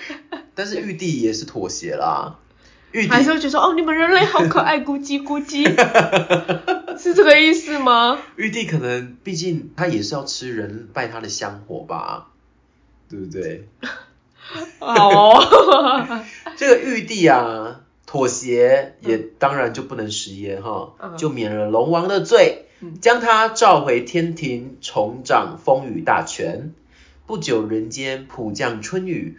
[SPEAKER 1] 但是玉帝也是妥协啦。玉帝
[SPEAKER 2] 还是会觉得说哦，你们人类好可爱，咕叽 咕叽，是这个意思吗？
[SPEAKER 1] 玉帝可能毕竟他也是要吃人拜他的香火吧，对不对？
[SPEAKER 2] 好哦，
[SPEAKER 1] 这个玉帝啊，妥协也当然就不能食言哈，
[SPEAKER 2] 嗯
[SPEAKER 1] 就免了龙王的罪，
[SPEAKER 2] 嗯
[SPEAKER 1] 将他召回天庭，重掌风雨大权。不久，人间普降春雨，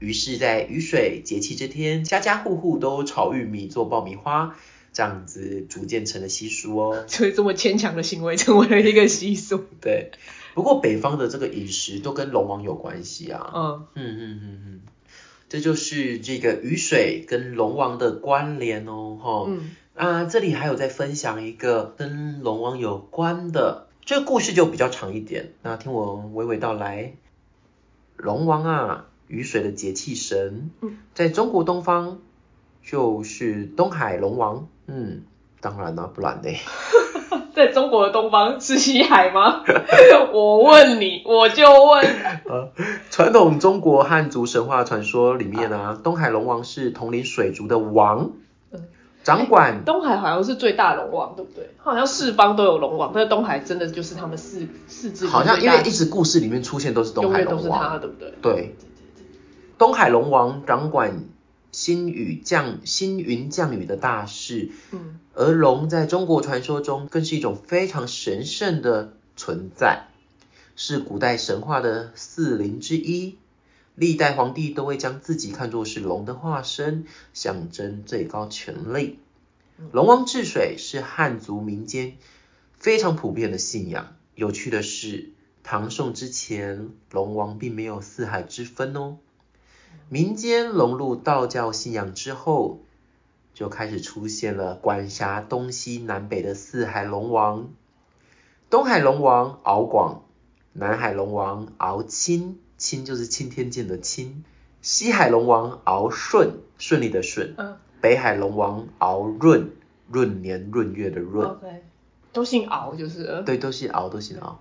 [SPEAKER 1] 于是，在雨水节气这天，家家户户都炒玉米做爆米花，这样子逐渐成了习俗哦。
[SPEAKER 2] 所以这么牵强的行为成为了一个习俗。
[SPEAKER 1] 对，不过北方的这个饮食都跟龙王有关系啊。
[SPEAKER 2] 嗯，
[SPEAKER 1] 嗯嗯嗯嗯，这就是这个雨水跟龙王的关联哦，哈、
[SPEAKER 2] 嗯
[SPEAKER 1] 啊，这里还有在分享一个跟龙王有关的，这个故事就比较长一点，那听我娓娓道来。龙王啊，雨水的节气神，
[SPEAKER 2] 嗯
[SPEAKER 1] 在中国东方就是东海龙王，嗯，当然啦、不然呢？
[SPEAKER 2] 在中国的东方是西海吗？我问你，我就问。
[SPEAKER 1] 呃，传统中国汉族神话传说里面啊，东海龙王是统领水族的王
[SPEAKER 2] 嗯，
[SPEAKER 1] 掌管
[SPEAKER 2] 东海好像是最大龙王，对不对？好像四方都有龙王，但是东海真的就是他们四四只
[SPEAKER 1] 好像因为一直故事里面出现都是东海龙
[SPEAKER 2] 远都是他，
[SPEAKER 1] 王，
[SPEAKER 2] 对不对？
[SPEAKER 1] 对，东海龙王掌管星雨降星云降雨的大事，
[SPEAKER 2] 嗯
[SPEAKER 1] 而龙在中国传说中更是一种非常神圣的存在，是古代神话的四灵之一。历代皇帝都会将自己看作是龙的化身，象征最高权力。龙王治水是汉族民间非常普遍的信仰。有趣的是，唐宋之前，龙王并没有四海之分哦。民间融入道教信仰之后，就开始出现了管辖东西南北的四海龙王。东海龙王敖广，南海龙王敖钦，钦就是钦天监的钦；西海龙王敖顺，顺利的顺；
[SPEAKER 2] 嗯
[SPEAKER 1] 北海龙王敖闰，闰年闰月的闰。
[SPEAKER 2] ，OK，都姓敖就是了。
[SPEAKER 1] 对，都姓敖，都姓敖。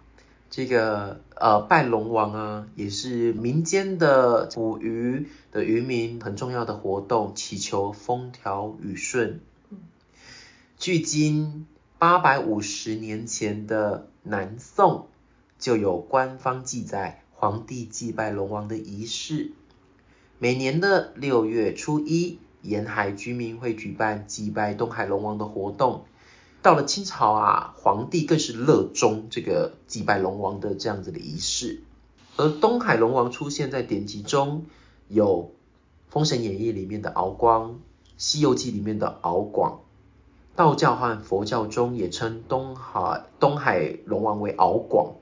[SPEAKER 1] 这个呃拜龙王啊，也是民间的捕鱼的渔民很重要的活动，祈求风调雨顺。距今八百五十年前的南宋，就有官方记载皇帝祭拜龙王的仪式。每年的六月初一，沿海居民会举办祭拜东海龙王的活动。到了清朝啊，皇帝更是热衷这个祭拜龙王的这样子的仪式。而东海龙王出现在典籍中，有《封神演义》里面的敖光，《西游记》里面的敖广。道教和佛教中也称东海东海龙王为敖广，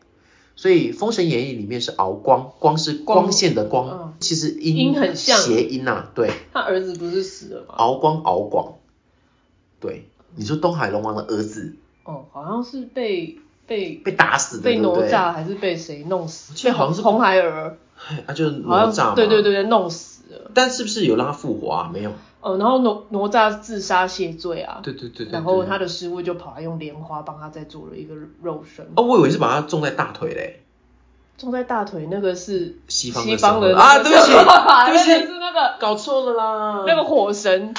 [SPEAKER 1] 所以《封神演义》里面是敖光，光是光线的光，
[SPEAKER 2] 嗯
[SPEAKER 1] 其实音
[SPEAKER 2] 音很像
[SPEAKER 1] 谐音呐、对，
[SPEAKER 2] 他儿子不是死了吗？
[SPEAKER 1] 敖光敖广，对，你说东海龙王的儿子
[SPEAKER 2] 哦，好像是被被
[SPEAKER 1] 被打死的，
[SPEAKER 2] 被哪？吒还是被谁弄死？
[SPEAKER 1] 记得好像是
[SPEAKER 2] 红孩儿，
[SPEAKER 1] 啊，就是哪吒
[SPEAKER 2] 对对对对弄死了。
[SPEAKER 1] 但是不是有让他复活啊？没有，
[SPEAKER 2] 哦，然后哪哪吒自杀谢罪啊，
[SPEAKER 1] 对对对对
[SPEAKER 2] 然后他的师傅就跑来用莲花帮他再做了一个肉身，
[SPEAKER 1] 哦，我以为是把他种在大腿嘞，
[SPEAKER 2] 种在大腿那个是
[SPEAKER 1] 西方的
[SPEAKER 2] 西方的
[SPEAKER 1] 啊，对不起，对不起，
[SPEAKER 2] 是那个
[SPEAKER 1] 搞错了啦，
[SPEAKER 2] 那个火神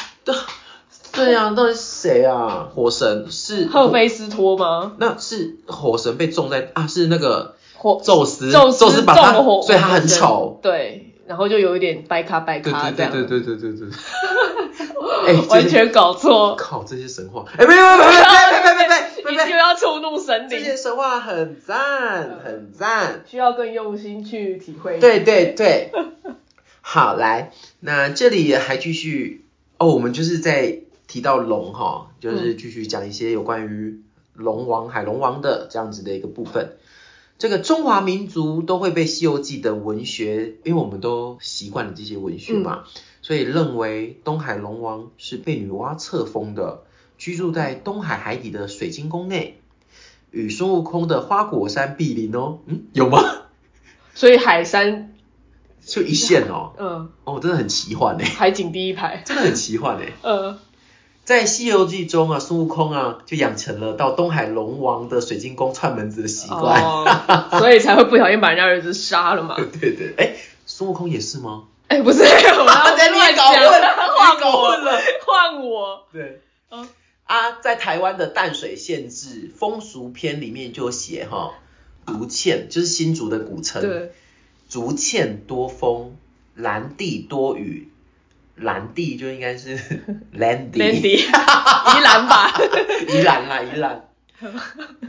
[SPEAKER 1] 对呀，到底是谁啊？火神是
[SPEAKER 2] 赫菲斯托吗？
[SPEAKER 1] 那是火神被种在啊，是那个
[SPEAKER 2] 火
[SPEAKER 1] 宙斯，
[SPEAKER 2] 宙斯,
[SPEAKER 1] 宙把他，
[SPEAKER 2] 火
[SPEAKER 1] 所以他很丑。
[SPEAKER 2] 对，然后就有一点掰咖掰咖这样。
[SPEAKER 1] 对对对对对对对,對。
[SPEAKER 2] 完全搞错！
[SPEAKER 1] 靠，这些神话，哎、别别别别别别别别，
[SPEAKER 2] 你就要触怒神灵？
[SPEAKER 1] 这些神话很赞，很赞，
[SPEAKER 2] 需要更用心去体会。
[SPEAKER 1] 对对对，好来，那这里还继续哦，我们就是在提到龙哈，就是继续讲一些有关于龙王、海龙王的这样子的一个部分。这个中华民族都会被《西游记》的文学，因为我们都习惯了这些文学嘛，所以认为东海龙王是被女娲册封的，居住在东海海底的水晶宫内，与孙悟空的花果山毗邻哦。嗯，有吗？
[SPEAKER 2] 所以海山，
[SPEAKER 1] 就一线哦。
[SPEAKER 2] 嗯，
[SPEAKER 1] 哦，真的很奇幻哎，
[SPEAKER 2] 海景第一排，
[SPEAKER 1] 真的很奇幻哎。
[SPEAKER 2] 呃，
[SPEAKER 1] 在《西游记》中啊，孙悟空啊就养成了到东海龙王的水晶宫串门子的习惯。
[SPEAKER 2] 哦，所以才会不小心把人家儿子杀了嘛。
[SPEAKER 1] 对对，哎，孙悟空也是吗？
[SPEAKER 2] 哎，不是，我要
[SPEAKER 1] 对
[SPEAKER 2] 乱
[SPEAKER 1] 你搞混
[SPEAKER 2] 讲，
[SPEAKER 1] 你
[SPEAKER 2] 换我
[SPEAKER 1] 搞混了，
[SPEAKER 2] 换我。
[SPEAKER 1] 对。
[SPEAKER 2] 嗯
[SPEAKER 1] 啊，在台湾的淡水县志风俗篇里面就有写哈，竹堑就是新竹的古称，
[SPEAKER 2] 对，
[SPEAKER 1] 竹堑多风，蓝地多雨，蓝地就应该是
[SPEAKER 2] landy，Landy，宜兰吧？
[SPEAKER 1] 宜兰啦，宜兰。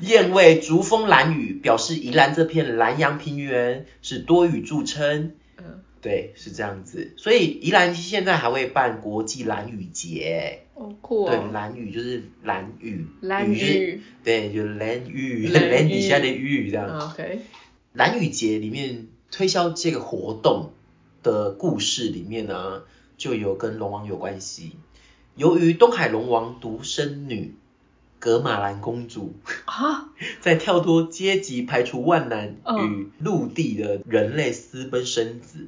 [SPEAKER 1] 燕尾竹风蓝雨，表示宜兰这片南洋平原是多雨著称。
[SPEAKER 2] 嗯，
[SPEAKER 1] 对，是这样子。所以宜兰现在还会办国际蓝雨节。
[SPEAKER 2] 哦酷
[SPEAKER 1] 对，
[SPEAKER 2] 哦。
[SPEAKER 1] 蓝雨就是蓝雨，
[SPEAKER 2] 蓝
[SPEAKER 1] 就是
[SPEAKER 2] 雨，
[SPEAKER 1] 对，就是蓝雨，
[SPEAKER 2] 蓝
[SPEAKER 1] 蓝底
[SPEAKER 2] 雨
[SPEAKER 1] 下的雨这样。
[SPEAKER 2] 嗯 OK，
[SPEAKER 1] 蓝雨节里面推销这个活动的故事里面呢，就有跟龙王有关系。由于东海龙王独生女格玛兰公主
[SPEAKER 2] 啊，
[SPEAKER 1] 在跳脱阶级、排除万难
[SPEAKER 2] 嗯
[SPEAKER 1] 与陆地的人类私奔生子，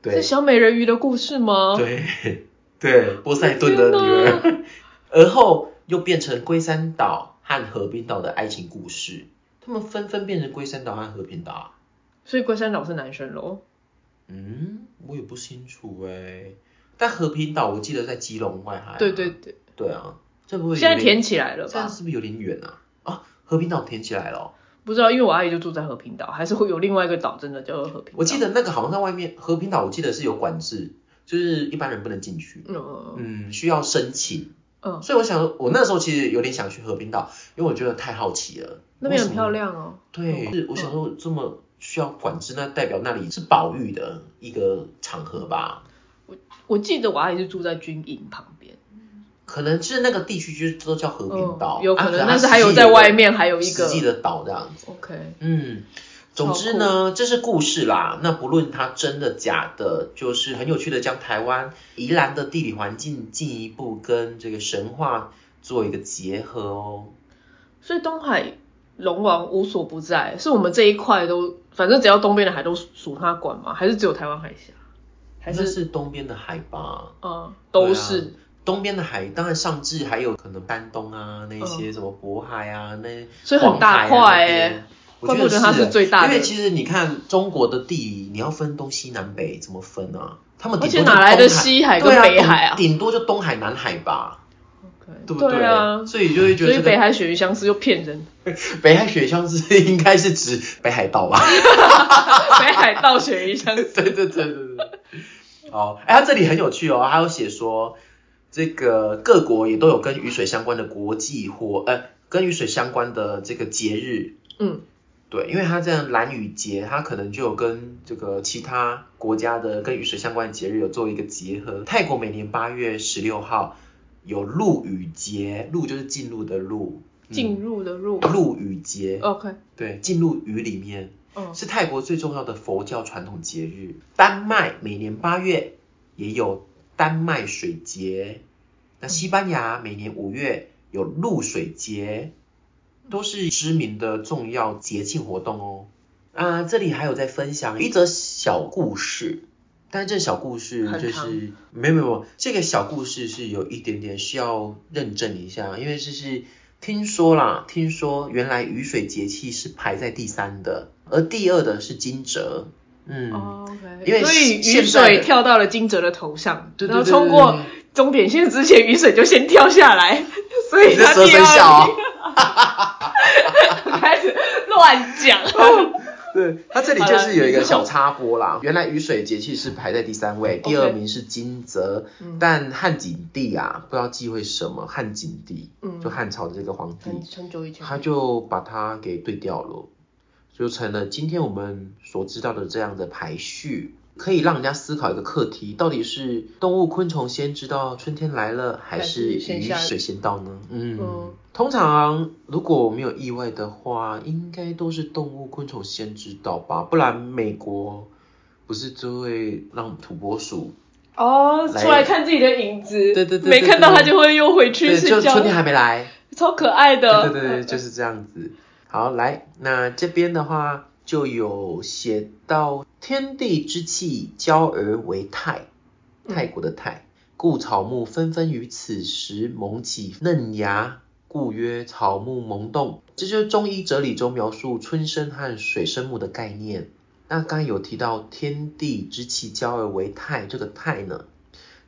[SPEAKER 1] 对
[SPEAKER 2] 是小美人鱼的故事吗？，
[SPEAKER 1] 对对，波塞顿的女儿，而后又变成龟山岛和和平岛的爱情故事。他们纷纷变成龟山岛和和平岛啊。
[SPEAKER 2] 所以龟山岛是男生喽。
[SPEAKER 1] 嗯，我也不清楚哎。但和平岛我记得在基隆外海、
[SPEAKER 2] 对对。对，
[SPEAKER 1] 对啊，这不会
[SPEAKER 2] 现在填起来了吧？
[SPEAKER 1] 现在是不是有点远啊？啊，和平岛填起来了哦、
[SPEAKER 2] 不知道，因为我阿姨就住在和平岛，还是会有另外一个岛，真的叫做和平岛。
[SPEAKER 1] 我记得那个好像在外面，和平岛我记得是有管制，就是一般人不能进去。
[SPEAKER 2] 嗯，
[SPEAKER 1] 需要申请。
[SPEAKER 2] 嗯，
[SPEAKER 1] 所以我想，我那时候其实有点想去和平岛，因为我觉得太好奇了。
[SPEAKER 2] 那边很漂。亮哦。
[SPEAKER 1] 对，是我想说这么需要管制，那代表那里是保育的一个场合吧？
[SPEAKER 2] 我我记得我阿姨是住在军营旁边，
[SPEAKER 1] 可能是那个地区就是都叫和平岛，
[SPEAKER 2] 嗯有可能
[SPEAKER 1] 啊
[SPEAKER 2] 但是还有在外面还有一个
[SPEAKER 1] 实际的岛这样子。
[SPEAKER 2] OK，
[SPEAKER 1] 嗯，总之呢，这是故事啦。那不论它真的假的，就是很有趣的将台湾宜兰的地理环境进一步跟这个神话做一个结合哦。
[SPEAKER 2] 所以东海龙王无所不在，是我们这一块都，反正只要东边的海都属他管嘛？还是只有台湾海峡？还是
[SPEAKER 1] 那是东边的海吧？
[SPEAKER 2] 嗯，都是、
[SPEAKER 1] 东边的海，当然上至还有可能丹东啊，那些什么渤海啊，那
[SPEAKER 2] 嗯所以很大块
[SPEAKER 1] 哎、
[SPEAKER 2] 欸
[SPEAKER 1] 我觉得
[SPEAKER 2] 它是最大的
[SPEAKER 1] 因为其实你看中国的地理，你要分东西南北怎么分啊？他们顶
[SPEAKER 2] 而且
[SPEAKER 1] 多
[SPEAKER 2] 哪来的西海跟北海啊
[SPEAKER 1] 顶顶多就东海南海吧对不对？
[SPEAKER 2] 啊，
[SPEAKER 1] 所以就会觉得这个
[SPEAKER 2] 所以北海鳕鱼相思又骗人，
[SPEAKER 1] 北海雪乡是应该是指 北海道吧？
[SPEAKER 2] 北海道鳕鱼相思。
[SPEAKER 1] 对对对对对。哦，哎，它这里很有趣哦，还有写说，这个各国也都有跟雨水相关的国际或呃跟雨水相关的这个节日。
[SPEAKER 2] 嗯，
[SPEAKER 1] 对，因为它这样蓝雨节，它可能就有跟这个其他国家的跟雨水相关的节日有做一个结合。泰国每年八月十六号有露雨节，露就是进入的露，嗯
[SPEAKER 2] 进入的入。
[SPEAKER 1] 露雨节
[SPEAKER 2] ，OK，
[SPEAKER 1] 对，进入雨里面。
[SPEAKER 2] 嗯，
[SPEAKER 1] 是泰国最重要的佛教传统节日。丹麦每年八月也有丹麦水节，那西班牙每年五月有露水节，都是知名的重要节庆活动哦。啊，这里还有在分享一则小故事，但是这小故事就是没有没有这个小故事是有一点点需要认证一下，因为这是听说啦，听说原来雨水节气是排在第三的，而第二的是惊蛰。嗯，
[SPEAKER 2] 哦 OK，
[SPEAKER 1] 因为
[SPEAKER 2] 所以雨水跳到了金泽的头上，然后冲过终点线之前，雨水就先跳下来，所以它第二 开始乱讲。
[SPEAKER 1] 对，它这里就是有一个小插播啦。原来雨水节气是排在第三位，第二名是惊蛰，
[SPEAKER 2] 嗯
[SPEAKER 1] 但汉景帝啊，不知道忌讳什么，汉景帝，
[SPEAKER 2] 嗯
[SPEAKER 1] 就汉朝的这个皇帝，
[SPEAKER 2] 很很久以前，
[SPEAKER 1] 他就把它给对掉了，就成了今天我们所知道的这样的排序。可以让人家思考一个课题，到底是动物昆虫先知道春天来了，还
[SPEAKER 2] 还
[SPEAKER 1] 是雨水先到呢？嗯，
[SPEAKER 2] 嗯
[SPEAKER 1] 通常如果我没有意外的话，应该都是动物昆虫先知道吧，不然美国不是就会让土拨鼠，
[SPEAKER 2] 哦，
[SPEAKER 1] 来
[SPEAKER 2] 出来看自己的影子，
[SPEAKER 1] 对对对对
[SPEAKER 2] 没看到
[SPEAKER 1] 对
[SPEAKER 2] 他就会又回去
[SPEAKER 1] 对，
[SPEAKER 2] 睡觉
[SPEAKER 1] 就春，天还没来，
[SPEAKER 2] 超可爱的。
[SPEAKER 1] 对对对，就是这样子。好，来，那这边的话就有写到天地之气交而为泰，
[SPEAKER 2] 嗯
[SPEAKER 1] 泰国的泰，故草木纷纷于此时萌起嫩芽，故曰草木萌动。这就是中医哲理中描述春生和水生木的概念。那刚才有提到天地之气交而为泰，这个泰呢，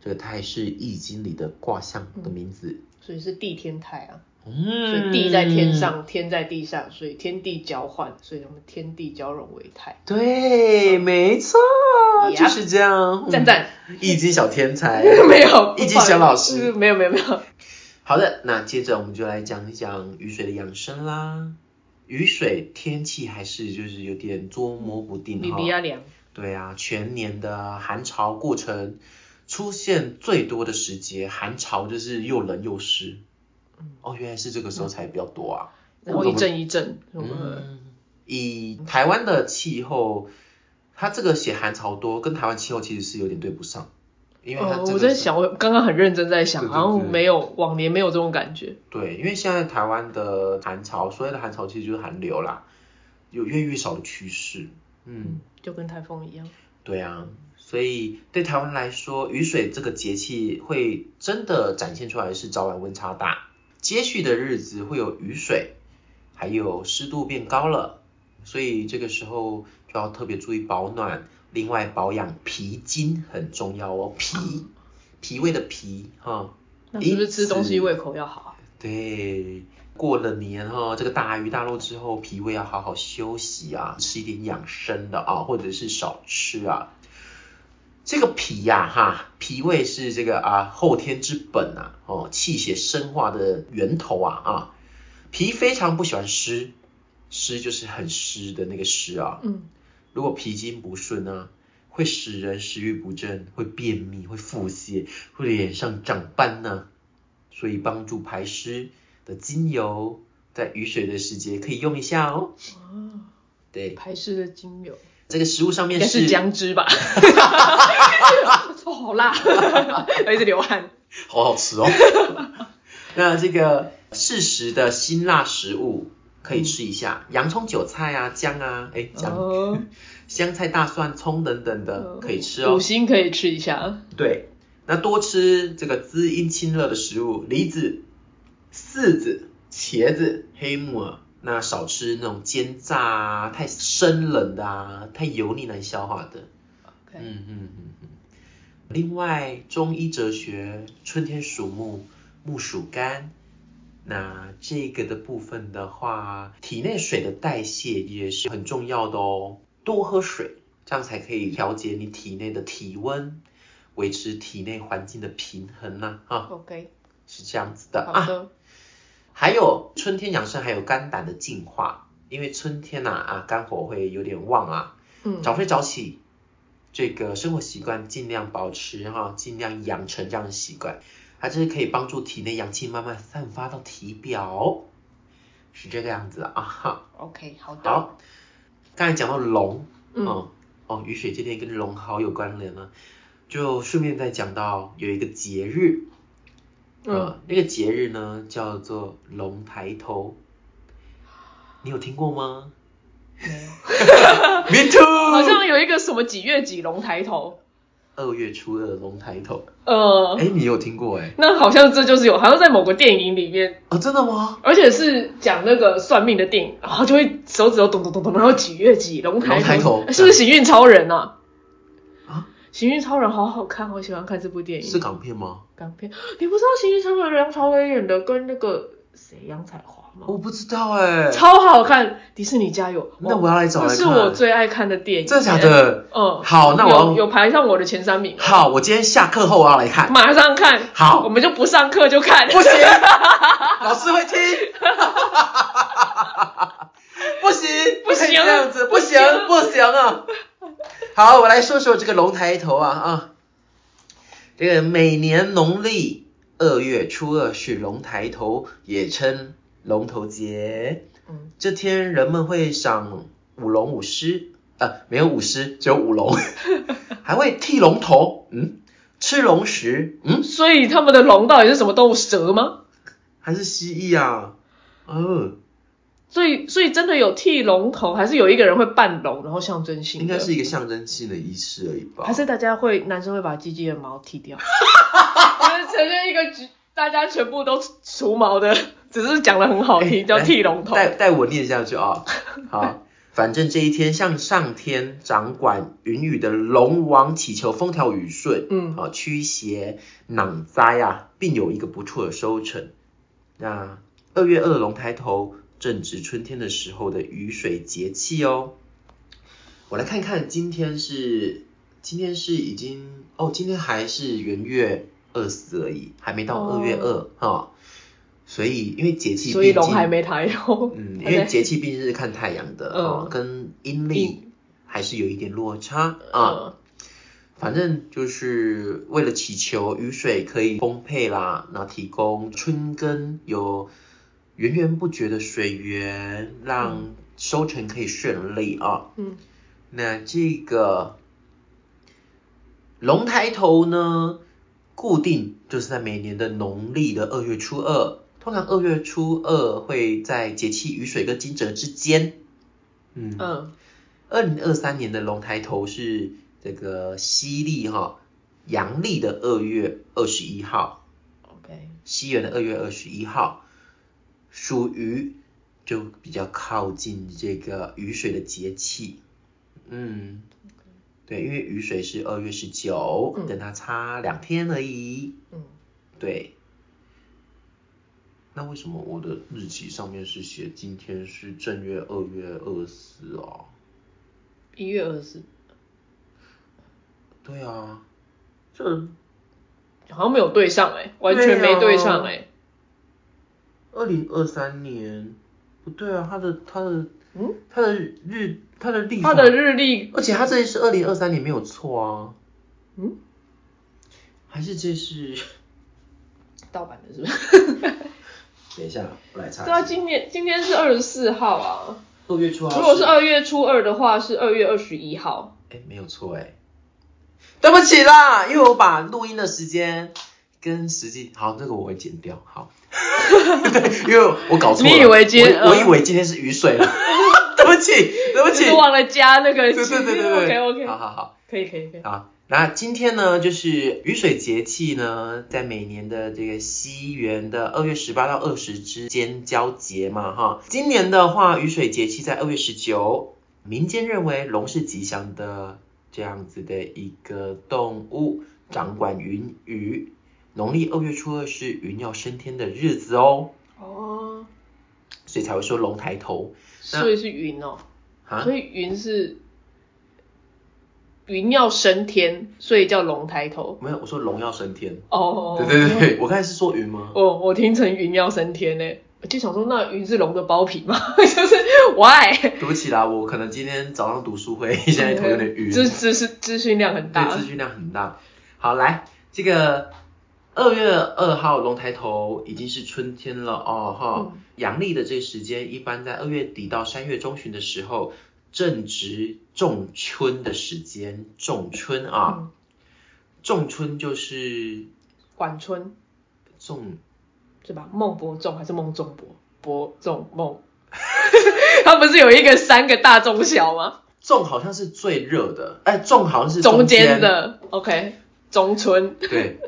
[SPEAKER 1] 这个泰是易经里的卦象的名字。
[SPEAKER 2] 所以是地天泰啊，
[SPEAKER 1] 嗯，
[SPEAKER 2] 所以地在天上，天在地上，所以天地交换，所以我们天地交融为泰。
[SPEAKER 1] 对，没错就是这样。
[SPEAKER 2] 赞赞，
[SPEAKER 1] 易经小天才。
[SPEAKER 2] 没有，
[SPEAKER 1] 易经小老师
[SPEAKER 2] 嗯没有没有没有，
[SPEAKER 1] 好的，那接着我们就来讲一讲雨水的养生啦。雨水天气还是就是有点捉摸不定
[SPEAKER 2] 比
[SPEAKER 1] 哈。
[SPEAKER 2] 比亚凉，
[SPEAKER 1] 对啊，全年的寒潮过程出现最多的时节，寒潮就是又冷又湿。哦，原来是这个时候才比较多啊。
[SPEAKER 2] 然后一阵一阵，嗯，
[SPEAKER 1] 嗯，以台湾的气候，它这个写寒潮多，跟台湾气候其实是有点对不上，因为
[SPEAKER 2] 我在想，我刚刚很认真在想，
[SPEAKER 1] 对对
[SPEAKER 2] 好像没有往年没有这种感觉。
[SPEAKER 1] 对，因为现在台湾的寒潮，所谓的寒潮其实就是寒流啦，有越来越少的趋势。嗯，
[SPEAKER 2] 就跟台风一样。
[SPEAKER 1] 对啊，所以对台湾来说，雨水这个节气会真的展现出来是早晚温差大，接续的日子会有雨水，还有湿度变高了，所以这个时候就要特别注意保暖，另外保养脾经很重要哦，脾脾胃的脾哈。
[SPEAKER 2] 那是不是吃东西胃口要好？
[SPEAKER 1] 对，过了年哈，这个大鱼大肉之后，脾胃要好好休息啊，吃一点养生的啊，或者是少吃啊。这个脾呀、哈，脾胃是这个啊后天之本啊，哦，气血生化的源头啊啊。脾非常不喜欢湿，湿就是很湿的那个湿啊。
[SPEAKER 2] 嗯，
[SPEAKER 1] 如果脾经不顺呢、会使人食欲不振，会便秘，会腹泻，会脸上长斑呢、所以帮助排湿的精油，在雨水的时节可以用一下哦。
[SPEAKER 2] 哦，
[SPEAKER 1] 对，
[SPEAKER 2] 排湿的精油
[SPEAKER 1] 这个食物上面
[SPEAKER 2] 是
[SPEAKER 1] 是
[SPEAKER 2] 姜汁吧？哦，好辣，我一直流汗。
[SPEAKER 1] 好好吃哦。那这个适时的辛辣食物可以吃一下，洋葱、韭菜啊、姜啊，哎姜、
[SPEAKER 2] 哦，
[SPEAKER 1] 香菜、大蒜、葱等等的可以吃哦
[SPEAKER 2] 五。星可以吃一下。
[SPEAKER 1] 对，那多吃这个滋阴清热的食物，梨子、柿子、茄子、黑木耳、那少吃那种煎炸啊、太生冷的啊、太油腻难消化的。
[SPEAKER 2] OK，
[SPEAKER 1] 嗯嗯嗯嗯。另外，中医哲学，春天属木，木属肝。那这个的部分的话，体内水的代谢也是很重要的哦。多喝水，这样才可以调节你体内的体温，维持体内环境的平衡呐、啊
[SPEAKER 2] ，OK，
[SPEAKER 1] 是这样子的啊。
[SPEAKER 2] 好的，
[SPEAKER 1] 还有春天养生，还有肝胆的净化，因为春天呐啊肝火会有点旺啊，
[SPEAKER 2] 嗯，
[SPEAKER 1] 早睡早起，这个生活习惯尽量保持哈、尽量养成这样的习惯，它这是可以帮助体内阳气慢慢散发到体表，是这个样子啊哈。
[SPEAKER 2] OK，好的，
[SPEAKER 1] 好，刚才讲到龙，
[SPEAKER 2] 嗯。
[SPEAKER 1] 嗯，哦，雨水今天跟龙好有关联呢，就顺便再讲到有一个节日，
[SPEAKER 2] 嗯，
[SPEAKER 1] 呃，那个节日呢叫做龙抬头，你有听过吗
[SPEAKER 2] 没有？
[SPEAKER 1] Me too。
[SPEAKER 2] 好像有一个什么几月几龙抬头，
[SPEAKER 1] 二月初二龙抬头，
[SPEAKER 2] 呃，
[SPEAKER 1] 哎，你有听过哎？
[SPEAKER 2] 那好像这就是有，好像在某个电影里面，
[SPEAKER 1] 哦，真的吗？
[SPEAKER 2] 而且是讲那个算命的电影，然后就会手指头咚咚咚咚，然后几月几龙抬
[SPEAKER 1] 龙抬头
[SPEAKER 2] 是不是行运超人啊？
[SPEAKER 1] 啊，
[SPEAKER 2] 行运超人好好看，我喜欢看这部电影。
[SPEAKER 1] 是港片吗？
[SPEAKER 2] 港片，你不知道行运超人梁朝伟演的跟那个谁杨彩华吗？
[SPEAKER 1] 我不知道哎。
[SPEAKER 2] 超好看，迪士尼加油！
[SPEAKER 1] 那我要来找来看
[SPEAKER 2] 这是我最爱看的电影。
[SPEAKER 1] 真的假？的？
[SPEAKER 2] 嗯，
[SPEAKER 1] 好那我要
[SPEAKER 2] 有有排上我的前三名，
[SPEAKER 1] 好，我今天下课后我要来看。
[SPEAKER 2] 马上看。
[SPEAKER 1] 好
[SPEAKER 2] 我们就不上课就看。
[SPEAKER 1] 不行，老师会听。不行，
[SPEAKER 2] 不行
[SPEAKER 1] 这样子，不行，不行啊！好，我来说说这个龙抬头啊啊，这个每年农历二月初二是龙抬头，也称龙头节。
[SPEAKER 2] 嗯，
[SPEAKER 1] 这天人们会赏舞龙舞狮，呃，没有舞狮，只有舞龙，还会剃龙头，嗯，吃龙食，嗯，
[SPEAKER 2] 所以他们的龙到底是什么动物？蛇吗？
[SPEAKER 1] 还是蜥蜴啊？哦，
[SPEAKER 2] 所以所以真的有剃龙头，还是有一个人会扮龙，然后象征性的？
[SPEAKER 1] 应该是一个象征性的仪式而已吧。
[SPEAKER 2] 还是大家会男生会把鸡鸡的毛剃掉，就是呈现一个局大家全部都除毛的，只是讲的很好听，叫剃龙头。
[SPEAKER 1] 带带我念下去啊。好，反正这一天向上天掌管云雨的龙王祈求风调雨顺，
[SPEAKER 2] 嗯
[SPEAKER 1] 啊，驱邪挡灾啊，并有一个不错的收成。那二月二龙抬头，正值春天的时候的雨水节气哦。我来看看，今天是今天是已经哦，今天还是元月二十而已，还没到
[SPEAKER 2] 哦
[SPEAKER 1] 二月二哈、所以因为节气，
[SPEAKER 2] 所以龙还没抬头。
[SPEAKER 1] 嗯，因为节气毕竟是看太阳的，
[SPEAKER 2] 嗯
[SPEAKER 1] 哦，跟阴历
[SPEAKER 2] 阴
[SPEAKER 1] 还是有一点落差啊。
[SPEAKER 2] 嗯
[SPEAKER 1] 反正就是为了祈求雨水可以丰沛啦，那提供春耕有源源不绝的水源，让收成可以顺利啊。
[SPEAKER 2] 嗯。
[SPEAKER 1] 那这个龙抬头呢，固定就是在每年的农历的二月初二，通常二月初二会在节气雨水跟惊蛰之间。嗯，
[SPEAKER 2] 嗯。
[SPEAKER 1] 二零二三年的龙抬头是这个西历哈，阳历的二月二十一号
[SPEAKER 2] ，，OK，
[SPEAKER 1] 西元的二月二十一号，属于就比较靠近这个雨水的节气。嗯，对，因为雨水是二月十九、
[SPEAKER 2] 嗯
[SPEAKER 1] 跟它差两天而已。
[SPEAKER 2] 嗯，
[SPEAKER 1] 对。那为什么我的日期上面是写今天是正月二月二十啊？
[SPEAKER 2] 一月二十四，
[SPEAKER 1] 对啊，这
[SPEAKER 2] 好像没有对上哎、完全没对上哎、
[SPEAKER 1] 二零二三年不对啊，他的他的
[SPEAKER 2] 嗯，
[SPEAKER 1] 他的日它的历法
[SPEAKER 2] 他的日历，
[SPEAKER 1] 而且他这里是二零二三年没有错啊，
[SPEAKER 2] 嗯，
[SPEAKER 1] 还是这是？
[SPEAKER 2] 盗版的是不是？
[SPEAKER 1] 等一下，我来查
[SPEAKER 2] 对啊。今天今天是二十四号啊，
[SPEAKER 1] 二月初二，
[SPEAKER 2] 如果是二月初二的话，是二月二十一号。
[SPEAKER 1] 哎，没有错哎，对不起啦，因为我把录音的时间跟实际，好，这个我会剪掉，好，对，因为我搞错了，
[SPEAKER 2] 你以为今天
[SPEAKER 1] 我以为今天是雨水了，对不不起，对不起，
[SPEAKER 2] 就是忘了加那个。
[SPEAKER 1] 对对对对对
[SPEAKER 2] OK OK。
[SPEAKER 1] 好好好，
[SPEAKER 2] 可以可以可以。
[SPEAKER 1] 好，那今天呢，就是雨水节气呢，在每年的这个西元的二月十八到二十之间交节嘛，哈。今年的话，雨水节气在二月十九，民间认为龙是吉祥的这样子的一个动物，掌管云雨。农历二月初二是云要升天的日子哦。
[SPEAKER 2] 哦。
[SPEAKER 1] 所以才会说龙抬头。
[SPEAKER 2] 所以是云哦。
[SPEAKER 1] 啊。
[SPEAKER 2] 所以云是。云要升天，所以叫龙抬头。
[SPEAKER 1] 没有，我说龙要升天。
[SPEAKER 2] 哦，
[SPEAKER 1] 对对对，我刚才是说云吗？
[SPEAKER 2] 哦，我听成云要升天呢，就想说那云是龙的包皮吗？就是 why？
[SPEAKER 1] 对不起啦，我可能今天早上读书会，现在头有点晕。
[SPEAKER 2] 资资是资讯量很大。
[SPEAKER 1] 对，资讯量很大。好，来这个二月二号龙抬头已经是春天了哦哈，阳历的这个时间一般在二月底到三月中旬的时候。正值仲春的时间，仲春啊，仲春就是
[SPEAKER 2] 管春，
[SPEAKER 1] 仲
[SPEAKER 2] 是吧？孟伯仲还是孟仲伯？伯仲孟，他不是有一个三个大中小吗？
[SPEAKER 1] 仲好像是最热的，哎，仲好像是
[SPEAKER 2] 中
[SPEAKER 1] 间
[SPEAKER 2] 的，OK，中春，
[SPEAKER 1] 对，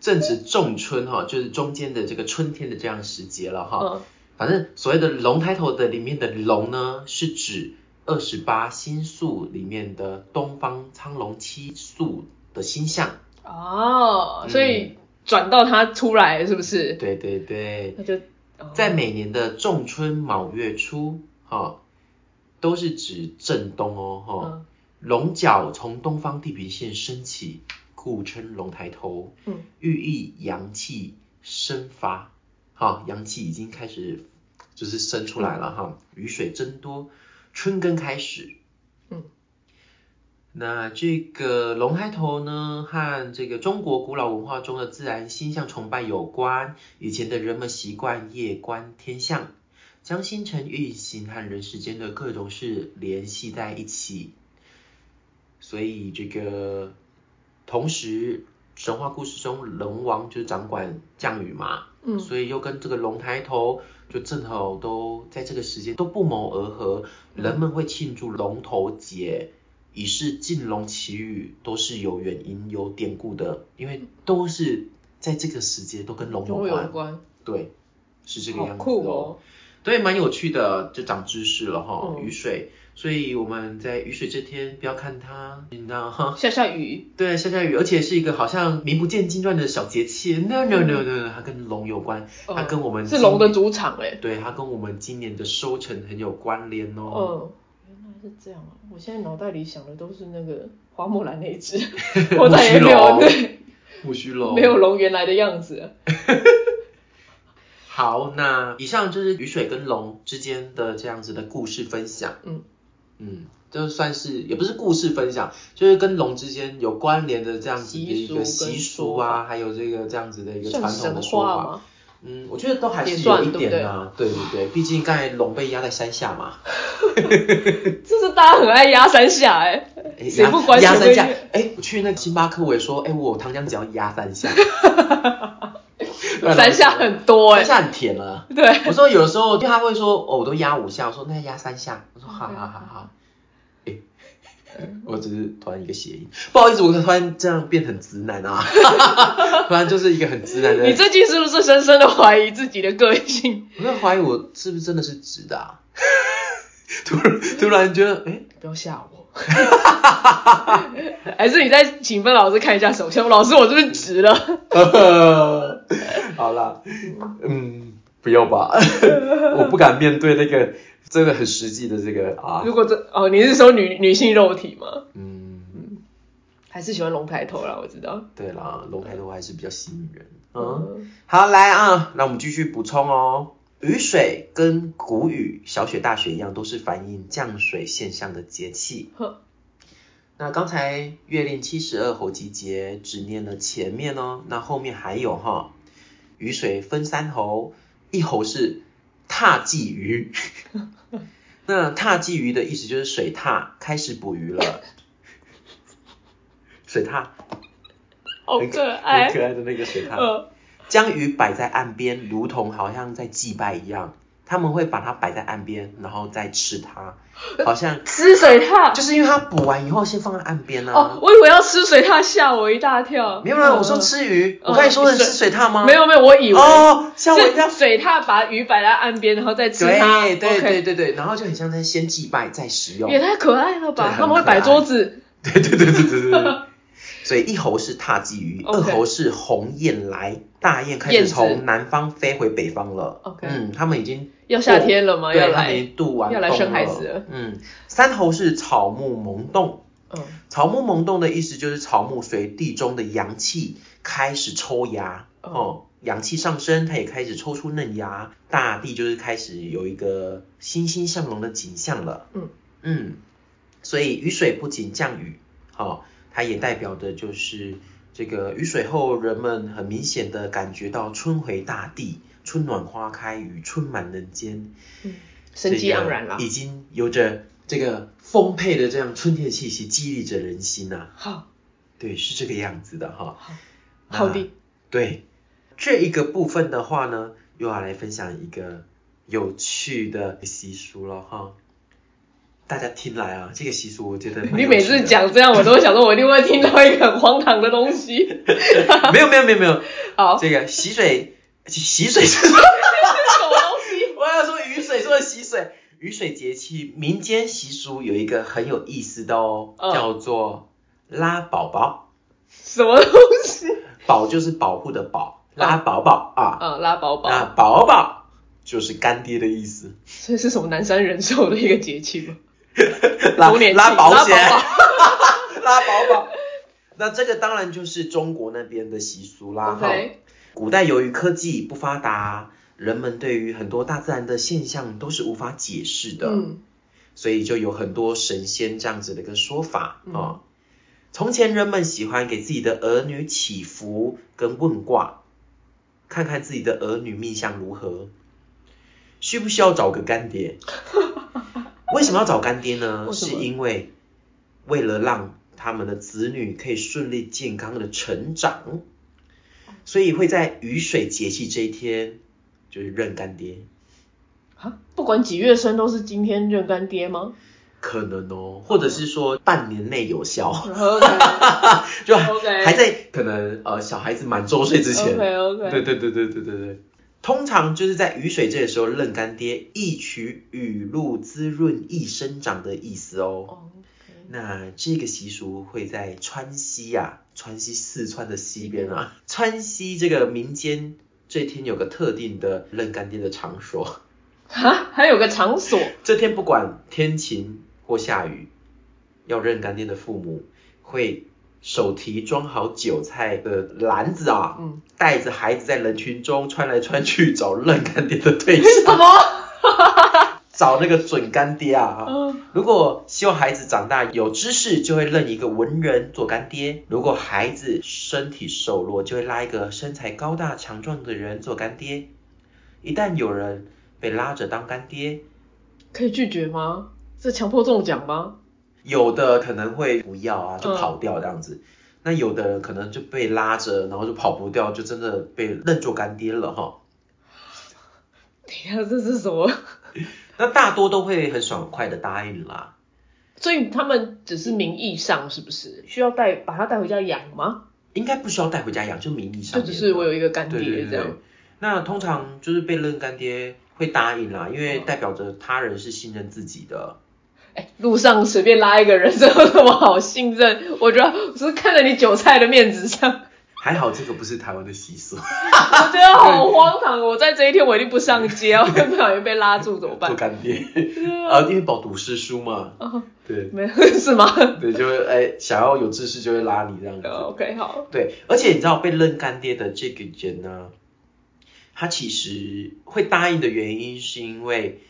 [SPEAKER 1] 正值仲春哈，就是中间的这个春天的这样时节了哈。反正所谓的龙抬头的里面的龙呢，是指。二十八星宿里面的东方苍龙七宿的星象
[SPEAKER 2] 哦，所以转到它出来是不是？
[SPEAKER 1] 对对对，
[SPEAKER 2] 那就
[SPEAKER 1] 在每年的仲春卯月初，哈，都是指正东哦，哈，龙角从东方地平线升起，故称龙抬头，嗯，寓意阳气生发，哈，阳气已经开始就是生出来了哈，雨水增多。春耕开始，嗯，那这个龙抬头呢，和这个中国古老文化中的自然星象崇拜有关。以前的人们习惯夜观天象，将星辰运行和人世间的各种事联系在一起。所以这个同时，神话故事中龙王就是掌管降雨嘛，嗯，所以又跟这个龙抬头。就正好都在这个时间都不谋而合，人们会庆祝龙头节，以示进龙祈雨，都是有原因有典故的，因为都是在这个时节都跟龙有关。对，是这个样子哦。对，蛮有趣的，就长知识了哈。雨水。所以我们在雨水这天，不要看它，你知道哈，
[SPEAKER 2] 下下雨，
[SPEAKER 1] 对，下下雨，而且是一个好像名不见经传的小节气。No No No No，它跟龙有关，它跟我们
[SPEAKER 2] 是龙的主场哎，
[SPEAKER 1] 对，它跟我们今年的收成很有关联
[SPEAKER 2] 哦。嗯，原来是这样啊！我现在脑袋里想的都是那个花木兰那只，我再也没有对，
[SPEAKER 1] 木须龙，
[SPEAKER 2] 没有龙原来的样子。
[SPEAKER 1] 好，那以上就是雨水跟龙之间的这样子的故事分享。嗯。嗯，就算是也不是故事分享，就是跟龙之间有关联的这样子的一个习俗啊，还有这个这样子的一个传统的说法。嗯，我觉得都还是有一点啊，对对对，毕竟刚才龙被压在山下嘛。
[SPEAKER 2] 这是大家很爱压山下哎，谁不关
[SPEAKER 1] 压山下？哎，我去那个星巴克，我也说，哎，我糖浆只要压三下。
[SPEAKER 2] 山下很多哎，
[SPEAKER 1] 山下很甜了。
[SPEAKER 2] 对，
[SPEAKER 1] 我说有的时候就他会说，哦，我都压五下，我说那压三下，我说好好好好。哎，我只是突然一个谐音，不好意思，我突然这样变很直男啊，突然就是一个很直男的。
[SPEAKER 2] 你最近是不是深深的怀疑自己的个性？
[SPEAKER 1] 我在怀疑我是不是真的是直的啊？突突然觉得，哎，
[SPEAKER 2] 不要吓我。还是你再请分老师看一下手相，老师我是不是直了？
[SPEAKER 1] 好啦，嗯，不要吧，我不敢面对那个真的很实际的这个啊。
[SPEAKER 2] 如果这哦，你是说女女性肉体吗？嗯，还是喜欢龙抬头啦，我知道。
[SPEAKER 1] 对啦，龙抬头还是比较吸引人。嗯，好来啊，那我们继续补充哦。雨水跟谷雨、小雪、大雪一样，都是反映降水现象的节气。那刚才月令七十二候集节只念了前面哦，那后面还有哈。雨水分三候，一候是踏鲫鱼。那踏鲫鱼的意思就是水獭开始捕鱼了。水獭，
[SPEAKER 2] 好可爱，
[SPEAKER 1] 很可爱的那个水獭。将鱼摆在岸边，如同好像在祭拜一样。他们会把它摆在岸边，然后再吃它，好像
[SPEAKER 2] 吃水獭。
[SPEAKER 1] 就是因为它捕完以后先放在岸边啊。
[SPEAKER 2] 哦，我以为要吃水獭，吓我一大跳。
[SPEAKER 1] 没有啦，我说吃鱼。我刚才说的是吃水獭吗？
[SPEAKER 2] 没有没有，我以为
[SPEAKER 1] 哦，吓我一样。
[SPEAKER 2] 水獭把鱼摆在岸边，然后再吃它。
[SPEAKER 1] 对对对对对，然后就很像在先祭拜再食用。
[SPEAKER 2] 也太可爱了吧！他们会摆桌子。
[SPEAKER 1] 对对对对对对。所以一猴是踏鲫鱼，二猴是鸿雁来，大雁开始从南方飞回北方了。
[SPEAKER 2] OK，
[SPEAKER 1] 嗯，他们已经
[SPEAKER 2] 要夏天了吗？要来
[SPEAKER 1] 渡完
[SPEAKER 2] 要来生孩子了。
[SPEAKER 1] 嗯，三猴是草木萌动。嗯，草木萌动的意思就是草木随地中的阳气开始抽芽哦，阳气上升，它也开始抽出嫩芽，大地就是开始有一个欣欣向荣的景象了。嗯嗯，所以雨水不仅降雨，好。它也代表的就是这个雨水后，人们很明显的感觉到春回大地，春暖花开与春满人间，
[SPEAKER 2] 嗯，生机盎然了，
[SPEAKER 1] 已经有着这个丰沛的这样春天的气息，激励着人心呐。
[SPEAKER 2] 好，
[SPEAKER 1] 对，是这个样子的哈。
[SPEAKER 2] 好，好的。
[SPEAKER 1] 对，这一个部分的话呢，又要来分享一个有趣的习俗了哈。大家听来啊，这个习俗我觉得
[SPEAKER 2] 你每次讲这样，我都会想说，我一定会听到一个很荒唐的东西。
[SPEAKER 1] 没有没有没有没有，
[SPEAKER 2] 好，
[SPEAKER 1] 这个洗水洗水
[SPEAKER 2] 是什么东西？
[SPEAKER 1] 我要说雨水，说洗水，雨水节气民间习俗有一个很有意思的哦，叫做拉宝宝。
[SPEAKER 2] 什么东西？
[SPEAKER 1] 宝就是保护的保，拉宝宝啊，
[SPEAKER 2] 嗯，拉宝宝，
[SPEAKER 1] 那宝宝就是干爹的意思。
[SPEAKER 2] 这是什么南山人寿的一个节气吗？
[SPEAKER 1] 拉拉保险，拉宝宝。那这个当然就是中国那边的习俗啦。哈，古代由于科技不发达，人们对于很多大自然的现象都是无法解释的。嗯。所以就有很多神仙这样子的一个说法啊。从前人们喜欢给自己的儿女祈福跟问卦，看看自己的儿女命相如何，需不需要找个干爹？为什么要找干爹呢？是因为为了让他们的子女可以顺利健康的成长，所以会在雨水节气这一天就是认干爹。
[SPEAKER 2] 啊，不管几月生都是今天认干爹吗？
[SPEAKER 1] 可能哦，或者是说半年内有效，
[SPEAKER 2] 就
[SPEAKER 1] 还在可能呃小孩子满周岁之前。
[SPEAKER 2] OK OK。
[SPEAKER 1] 对对对对对对对。通常就是在雨水这个时候认干爹，一取雨露滋润易生长的意思哦。那这个习俗会在川西呀，川西四川的西边啊，川西这个民间这天有个特定的认干爹的场所。
[SPEAKER 2] 哈，还有个场所？
[SPEAKER 1] 这天不管天晴或下雨，要认干爹的父母会。手提装好韭菜的篮子啊，嗯，带着孩子在人群中穿来穿去找认干爹的对象，
[SPEAKER 2] 什么？
[SPEAKER 1] 找那个准干爹啊！嗯，如果希望孩子长大有知识，就会认一个文人做干爹；如果孩子身体瘦弱，就会拉一个身材高大强壮的人做干爹。一旦有人被拉着当干爹，
[SPEAKER 2] 可以拒绝吗？是强迫中奖吗？
[SPEAKER 1] 有的可能会不要啊，就跑掉这样子。那有的人可能就被拉着，然后就跑不掉，就真的被认作干爹了哈。
[SPEAKER 2] 等下这是什么？
[SPEAKER 1] 那大多都会很爽快的答应啦。
[SPEAKER 2] 所以他们只是名义上是不是需要带把他带回家养吗？
[SPEAKER 1] 应该不需要带回家养，就名义上。
[SPEAKER 2] 就只是我有一个干爹这样。
[SPEAKER 1] 那通常就是被认干爹会答应啦，因为代表着他人是信任自己的。
[SPEAKER 2] 路上随便拉一个人，这有什么好信任？我觉得只是看在你韭菜的面子上。
[SPEAKER 1] 还好这个不是台湾的习俗。
[SPEAKER 2] 我觉得好荒唐，我在这一天我一定不上街，我不小心被拉住怎么办？
[SPEAKER 1] 做干爹啊，因为饱读诗书嘛。对，
[SPEAKER 2] 没是吗？
[SPEAKER 1] 对，就会哎想要有知识就会拉你这样子。
[SPEAKER 2] OK，好。
[SPEAKER 1] 对，而且你知道被认干爹的这个人呢，他其实会答应的原因是因为。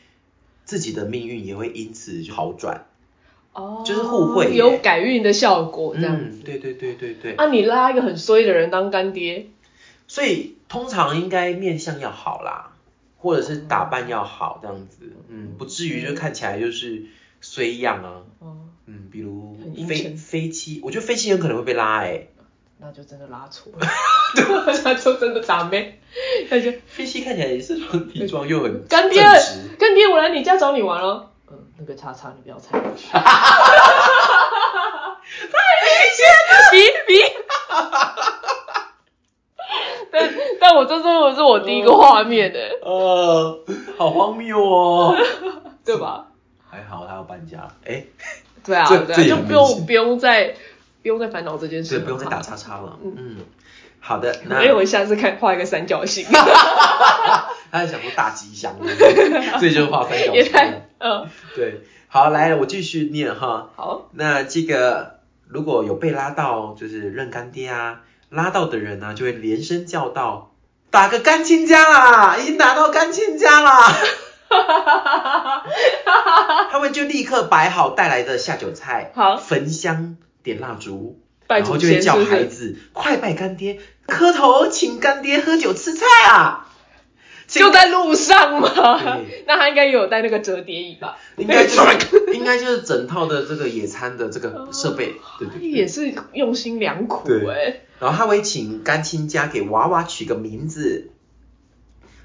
[SPEAKER 1] 自己的命运也会因此就好转，
[SPEAKER 2] 哦，
[SPEAKER 1] 就是互惠，
[SPEAKER 2] 有改运的效果这样子。
[SPEAKER 1] 对对对对对。
[SPEAKER 2] 啊，你拉一个很衰的人当干爹，
[SPEAKER 1] 所以通常应该面相要好啦，或者是打扮要好这样子，嗯，不至于就看起来就是衰样啊。哦。嗯，比如飞飞机，我觉得飞机很可能会被拉哎。
[SPEAKER 2] 那就真的拉错了，那就真的打妹，那就
[SPEAKER 1] 飞机看起来也是很体壮又很
[SPEAKER 2] 干爹，干爹，我来你家找你玩哦。嗯，那个叉叉你不要猜过去。太明显了，比比。但但我这真的是我第一个画面哎，
[SPEAKER 1] 呃，好荒谬哦。
[SPEAKER 2] 对吧？
[SPEAKER 1] 还好他要搬家，哎，
[SPEAKER 2] 对啊，对啊，就不用不用再不用再烦恼这件事
[SPEAKER 1] 对，
[SPEAKER 2] 了，
[SPEAKER 1] 不用再打叉叉了。嗯，好的，那
[SPEAKER 2] 因为我下次看画一个三角形，
[SPEAKER 1] 他在想说大吉祥，所以就画三角形。
[SPEAKER 2] 嗯
[SPEAKER 1] 对，好，来，我继续念哈。
[SPEAKER 2] 好，
[SPEAKER 1] 那这个如果有被拉到，就是认干爹啊，拉到的人呢、就会连声叫道：“打个干亲家啦，已经打到干亲家啦！”他们就立刻摆好带来的下酒菜，
[SPEAKER 2] 好。
[SPEAKER 1] 焚香点蜡烛，
[SPEAKER 2] 拜祖
[SPEAKER 1] 然后就会叫
[SPEAKER 2] 是不是
[SPEAKER 1] 孩子快拜干爹，磕头请干爹喝酒吃菜啊！请
[SPEAKER 2] 就在路上嘛
[SPEAKER 1] 对。
[SPEAKER 2] 那他应该也有带那个折叠椅吧？
[SPEAKER 1] 应该就是应该就是整套的这个野餐的这个设备，对对对。
[SPEAKER 2] 也是用心良苦
[SPEAKER 1] 对
[SPEAKER 2] 哎。
[SPEAKER 1] 然后他会请干亲家给娃娃取个名字，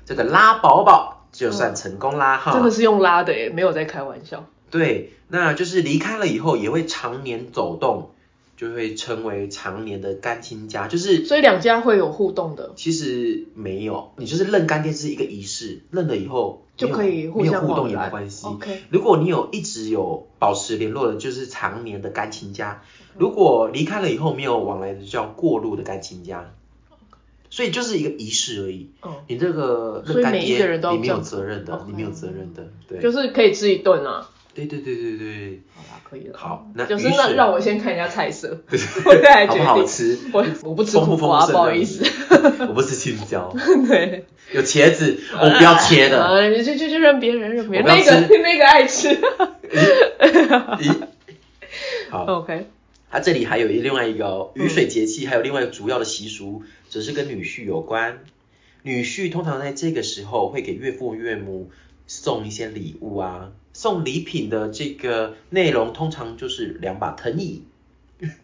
[SPEAKER 1] 这个拉宝宝就算成功啦哈。
[SPEAKER 2] 真的是用拉的哎，没有在开玩笑。
[SPEAKER 1] 对，那就是离开了以后也会常年走动，就会称为常年的干亲家。就是
[SPEAKER 2] 所以两家会有互动的，
[SPEAKER 1] 其实没有，你就是认干爹是一个仪式，认了以后
[SPEAKER 2] 就可以互相
[SPEAKER 1] 互动也没关系。
[SPEAKER 2] OK
[SPEAKER 1] 如果你有一直有保持联络的，就是常年的干亲家；如果离开了以后没有往来的，就叫过路的干亲家。所以就是一个仪式而已。
[SPEAKER 2] 嗯，
[SPEAKER 1] 你这个认干爹你没有责任的你没有责任的，对，
[SPEAKER 2] 就是可以吃一顿啊。
[SPEAKER 1] 对对对对对，
[SPEAKER 2] 好啦，可以了。
[SPEAKER 1] 好那
[SPEAKER 2] 就是那让我先看一下菜色，
[SPEAKER 1] 对。
[SPEAKER 2] 我再来
[SPEAKER 1] 好
[SPEAKER 2] 决定。
[SPEAKER 1] 不好吃？
[SPEAKER 2] 我我不吃苦瓜，不好意思。
[SPEAKER 1] 我不吃青椒，
[SPEAKER 2] 对，
[SPEAKER 1] 有茄子，我不要切的。
[SPEAKER 2] 啊，就就就让别人让别人，那个
[SPEAKER 1] 吃。
[SPEAKER 2] 那个爱吃。
[SPEAKER 1] 咦，好
[SPEAKER 2] ，OK，
[SPEAKER 1] 它这里还有一另外一个哦雨水节气，还有另外一个主要的习俗，则是跟女婿有关。女婿通常在这个时候会给岳父岳母送一些礼物啊，送礼品的这个内容通常就是两把藤椅，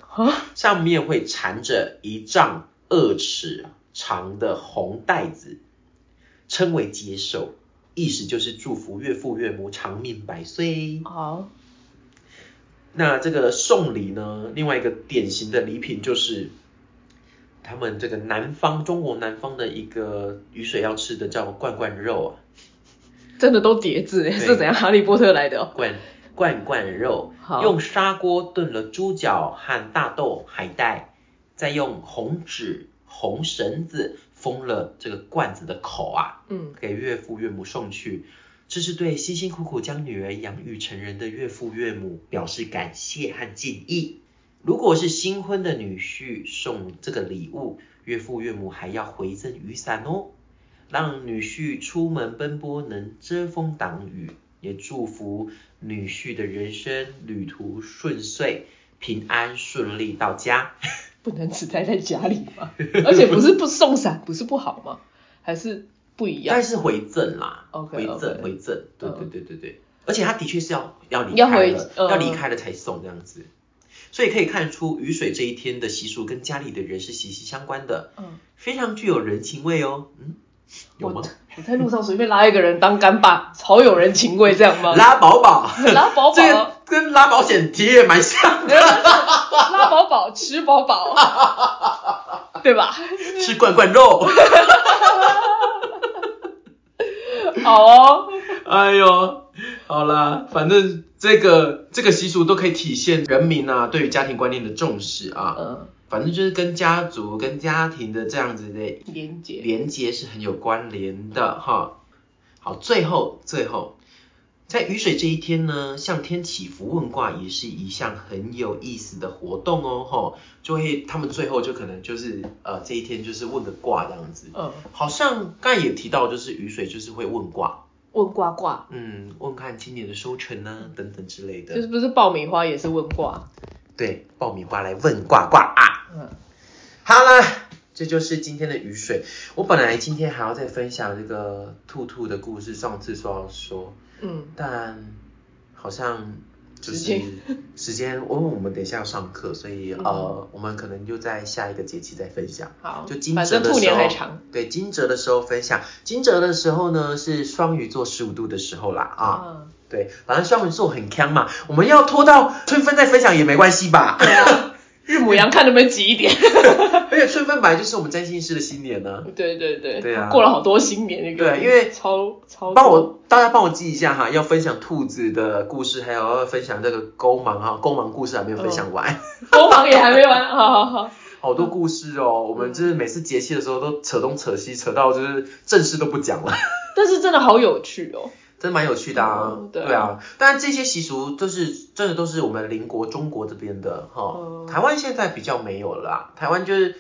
[SPEAKER 2] 啊，
[SPEAKER 1] 上面会缠着一丈二尺长的红带子，称为接寿，意思就是祝福岳父岳母长命百岁。
[SPEAKER 2] 好，
[SPEAKER 1] 那这个送礼呢，另外一个典型的礼品就是他们这个南方中国南方的一个雨水要吃的叫罐罐肉啊，
[SPEAKER 2] 真的都叠字哎，
[SPEAKER 1] 对
[SPEAKER 2] 是怎样？哈利波特来的哦。
[SPEAKER 1] 罐罐罐肉，用砂锅炖了猪脚和大豆、海带，再用红纸、红绳子封了这个罐子的口啊，
[SPEAKER 2] 嗯，
[SPEAKER 1] 给岳父岳母送去。这是对辛辛苦苦将女儿养育成人的岳父岳母表示感谢和敬意。如果是新婚的女婿送这个礼物，岳父岳母还要回赠雨伞哦，让女婿出门奔波能遮风挡雨，也祝福女婿的人生旅途顺遂，平安顺利到家。
[SPEAKER 2] 不能只待在家里吗？而且不是不送伞，不是不好吗？还是不一样
[SPEAKER 1] 但？是回赠啦
[SPEAKER 2] OK，
[SPEAKER 1] 回赠回赠，对
[SPEAKER 2] 嗯
[SPEAKER 1] 对对对对，而且他的确是要要离开了，
[SPEAKER 2] 嗯
[SPEAKER 1] 要离开了才送这样子，所以可以看出雨水这一天的习俗跟家里的人是息息相关的，
[SPEAKER 2] 嗯，
[SPEAKER 1] 非常具有人情味哦，嗯，有吗？
[SPEAKER 2] 我在路上随便拉一个人当干爸，好有人情味，这样吗？
[SPEAKER 1] 拉宝宝，
[SPEAKER 2] 拉宝宝
[SPEAKER 1] 这个跟拉保险贴也蛮像的，
[SPEAKER 2] 拉宝宝，吃饱饱，对吧？
[SPEAKER 1] 吃罐罐肉，
[SPEAKER 2] 好哦，
[SPEAKER 1] 哎呦，好啦，反正这个这个习俗都可以体现人民啊对于家庭观念的重视啊。
[SPEAKER 2] 嗯，
[SPEAKER 1] 反正就是跟家族、跟家庭的这样子的
[SPEAKER 2] 连接，
[SPEAKER 1] 连接是很有关联的哈。好，最后最后，在雨水这一天呢，向天祈福问卦也是一项很有意思的活动哦哈。就会他们最后就可能就是呃这一天就是问个卦这样子。
[SPEAKER 2] 嗯，
[SPEAKER 1] 好像刚才也提到，就是雨水就是会问卦，
[SPEAKER 2] 问卦卦，
[SPEAKER 1] 嗯，问看今年的收成啊等等之类的。
[SPEAKER 2] 就是不是爆米花也是问卦？
[SPEAKER 1] 对，爆米花来问卦卦。啊。
[SPEAKER 2] 嗯，
[SPEAKER 1] 好了，这就是今天的雨水。我本来今天还要再分享这个兔兔的故事，上次说要说，
[SPEAKER 2] 嗯，
[SPEAKER 1] 但好像就是
[SPEAKER 2] 时间。
[SPEAKER 1] 因为我们等一下要上课，所以呃，我们可能就在下一个节气再分享。
[SPEAKER 2] 好，
[SPEAKER 1] 就惊蛰的时候对惊蛰的时候分享，惊蛰的时候呢是双鱼座十五度的时候啦啊，
[SPEAKER 2] 嗯，
[SPEAKER 1] 对，反正双鱼座很强嘛，我们要拖到春分再分享也没关系吧？
[SPEAKER 2] 对啊，日母羊看能不能挤一点。
[SPEAKER 1] 而且春分本来就是我们占星师的新年呢、
[SPEAKER 2] 对对对，
[SPEAKER 1] 对啊
[SPEAKER 2] 过了好多新年那个，
[SPEAKER 1] 对因为
[SPEAKER 2] 超超
[SPEAKER 1] 帮我大家帮我记一下哈，要分享兔子的故事，还有要分享这个勾芒哈，勾芒故事还没有分享完，
[SPEAKER 2] 勾芒也还没完，好好好，
[SPEAKER 1] 好多故事哦。我们就是每次节气的时候都扯东扯西，扯到就是正事都不讲了。
[SPEAKER 2] 但是真的好有趣哦。
[SPEAKER 1] 真蛮有趣的啊，
[SPEAKER 2] 嗯对啊。
[SPEAKER 1] 对啊，当然这些习俗都是真的都是我们邻国中国这边的哈，
[SPEAKER 2] 嗯。
[SPEAKER 1] 台湾现在比较没有了啦，台湾就是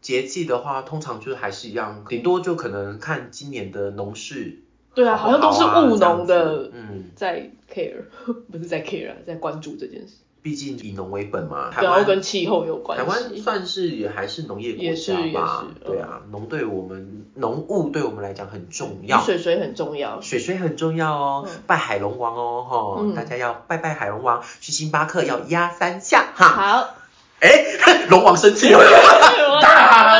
[SPEAKER 1] 节气的话，通常就是还是一样，顶多就可能看今年的农事
[SPEAKER 2] 对啊，
[SPEAKER 1] 好
[SPEAKER 2] 像都是务农的
[SPEAKER 1] 嗯，
[SPEAKER 2] 在 care，不是在 care 啊，在关注这件事。
[SPEAKER 1] 毕竟以农为本嘛，台湾
[SPEAKER 2] 跟气候有关系
[SPEAKER 1] 台湾。算是也还是农业国家吧
[SPEAKER 2] 也，是
[SPEAKER 1] 对啊，农对我们农务对我们来讲很重要。
[SPEAKER 2] 水水很重要。
[SPEAKER 1] 水水很重要哦，
[SPEAKER 2] 嗯
[SPEAKER 1] 拜海龙王哦，哈、
[SPEAKER 2] 嗯
[SPEAKER 1] 大家要拜拜海龙王，去星巴克要压三下哈。
[SPEAKER 2] 好，
[SPEAKER 1] 哎，龙王生气了，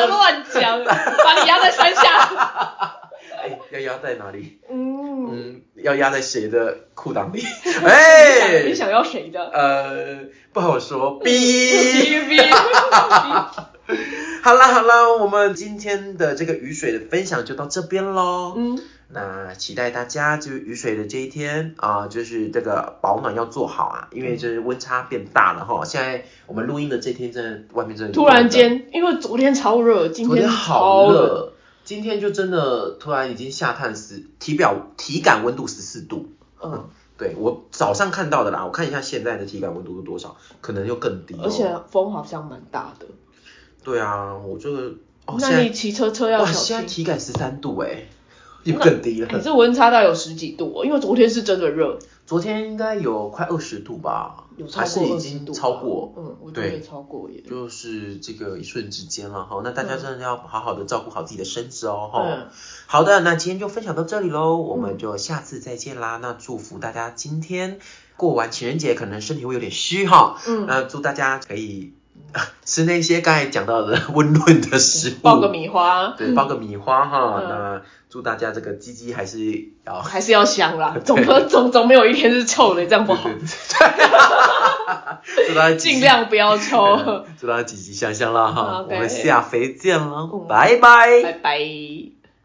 [SPEAKER 2] 乱讲，把你压在山下。
[SPEAKER 1] 哎，要压在哪里？
[SPEAKER 2] 嗯，
[SPEAKER 1] 嗯，要压在谁的裤裆里？哎，
[SPEAKER 2] 你想要谁的？
[SPEAKER 1] 呃，不好说。
[SPEAKER 2] 哔
[SPEAKER 1] 哔。
[SPEAKER 2] 哔哔。
[SPEAKER 1] 好啦好啦，我们今天的这个雨水的分享就到这边喽。
[SPEAKER 2] 嗯，
[SPEAKER 1] 那期待大家就是雨水的这一天啊、就是这个保暖要做好啊，因为就是温差变大了哈。现在我们录音的这天真的外面真的
[SPEAKER 2] 突然间，因为昨天超热，今
[SPEAKER 1] 昨天
[SPEAKER 2] 超
[SPEAKER 1] 好，热，今天就真的突然已经下探十体表体感温度十四度。
[SPEAKER 2] 嗯，
[SPEAKER 1] 对我早上看到的啦，我看一下现在的体感温度是多少，可能又更低、哦。
[SPEAKER 2] 而且风好像蛮大的。
[SPEAKER 1] 对啊，我这个哦，
[SPEAKER 2] 那你骑车车要
[SPEAKER 1] 哇，
[SPEAKER 2] 小
[SPEAKER 1] 现在。体感十三度哎，又更低了。
[SPEAKER 2] 你这温差大概有十几度哦，因为昨天是真的热，
[SPEAKER 1] 昨天应该有快二十度吧，
[SPEAKER 2] 有超
[SPEAKER 1] 还是
[SPEAKER 2] 过
[SPEAKER 1] 已经。超过，
[SPEAKER 2] 嗯，我觉得
[SPEAKER 1] 对
[SPEAKER 2] 超过耶。
[SPEAKER 1] 就是这个一瞬之间了哈。那大家
[SPEAKER 2] 嗯
[SPEAKER 1] 真的要好好的照顾好自己的身子哦哈。
[SPEAKER 2] 嗯
[SPEAKER 1] 好的，那今天就分享到这里喽，我们就下次再见啦。那祝福大家今天过完情人节，可能身体会有点虚哈。
[SPEAKER 2] 嗯，
[SPEAKER 1] 那祝大家可以 吃那些刚才讲到的温润的食物，
[SPEAKER 2] 爆个米花，
[SPEAKER 1] 对，爆个米花哈。
[SPEAKER 2] 嗯
[SPEAKER 1] 那祝大家这个鸡鸡还是要
[SPEAKER 2] 还是要香啦，总可总总没有一天是臭的，这样不好
[SPEAKER 1] 祝大家
[SPEAKER 2] 尽量不要臭。
[SPEAKER 1] 祝大家积极向上啦哈。我们下回见了
[SPEAKER 2] 嗯，
[SPEAKER 1] 拜拜。
[SPEAKER 2] 拜拜。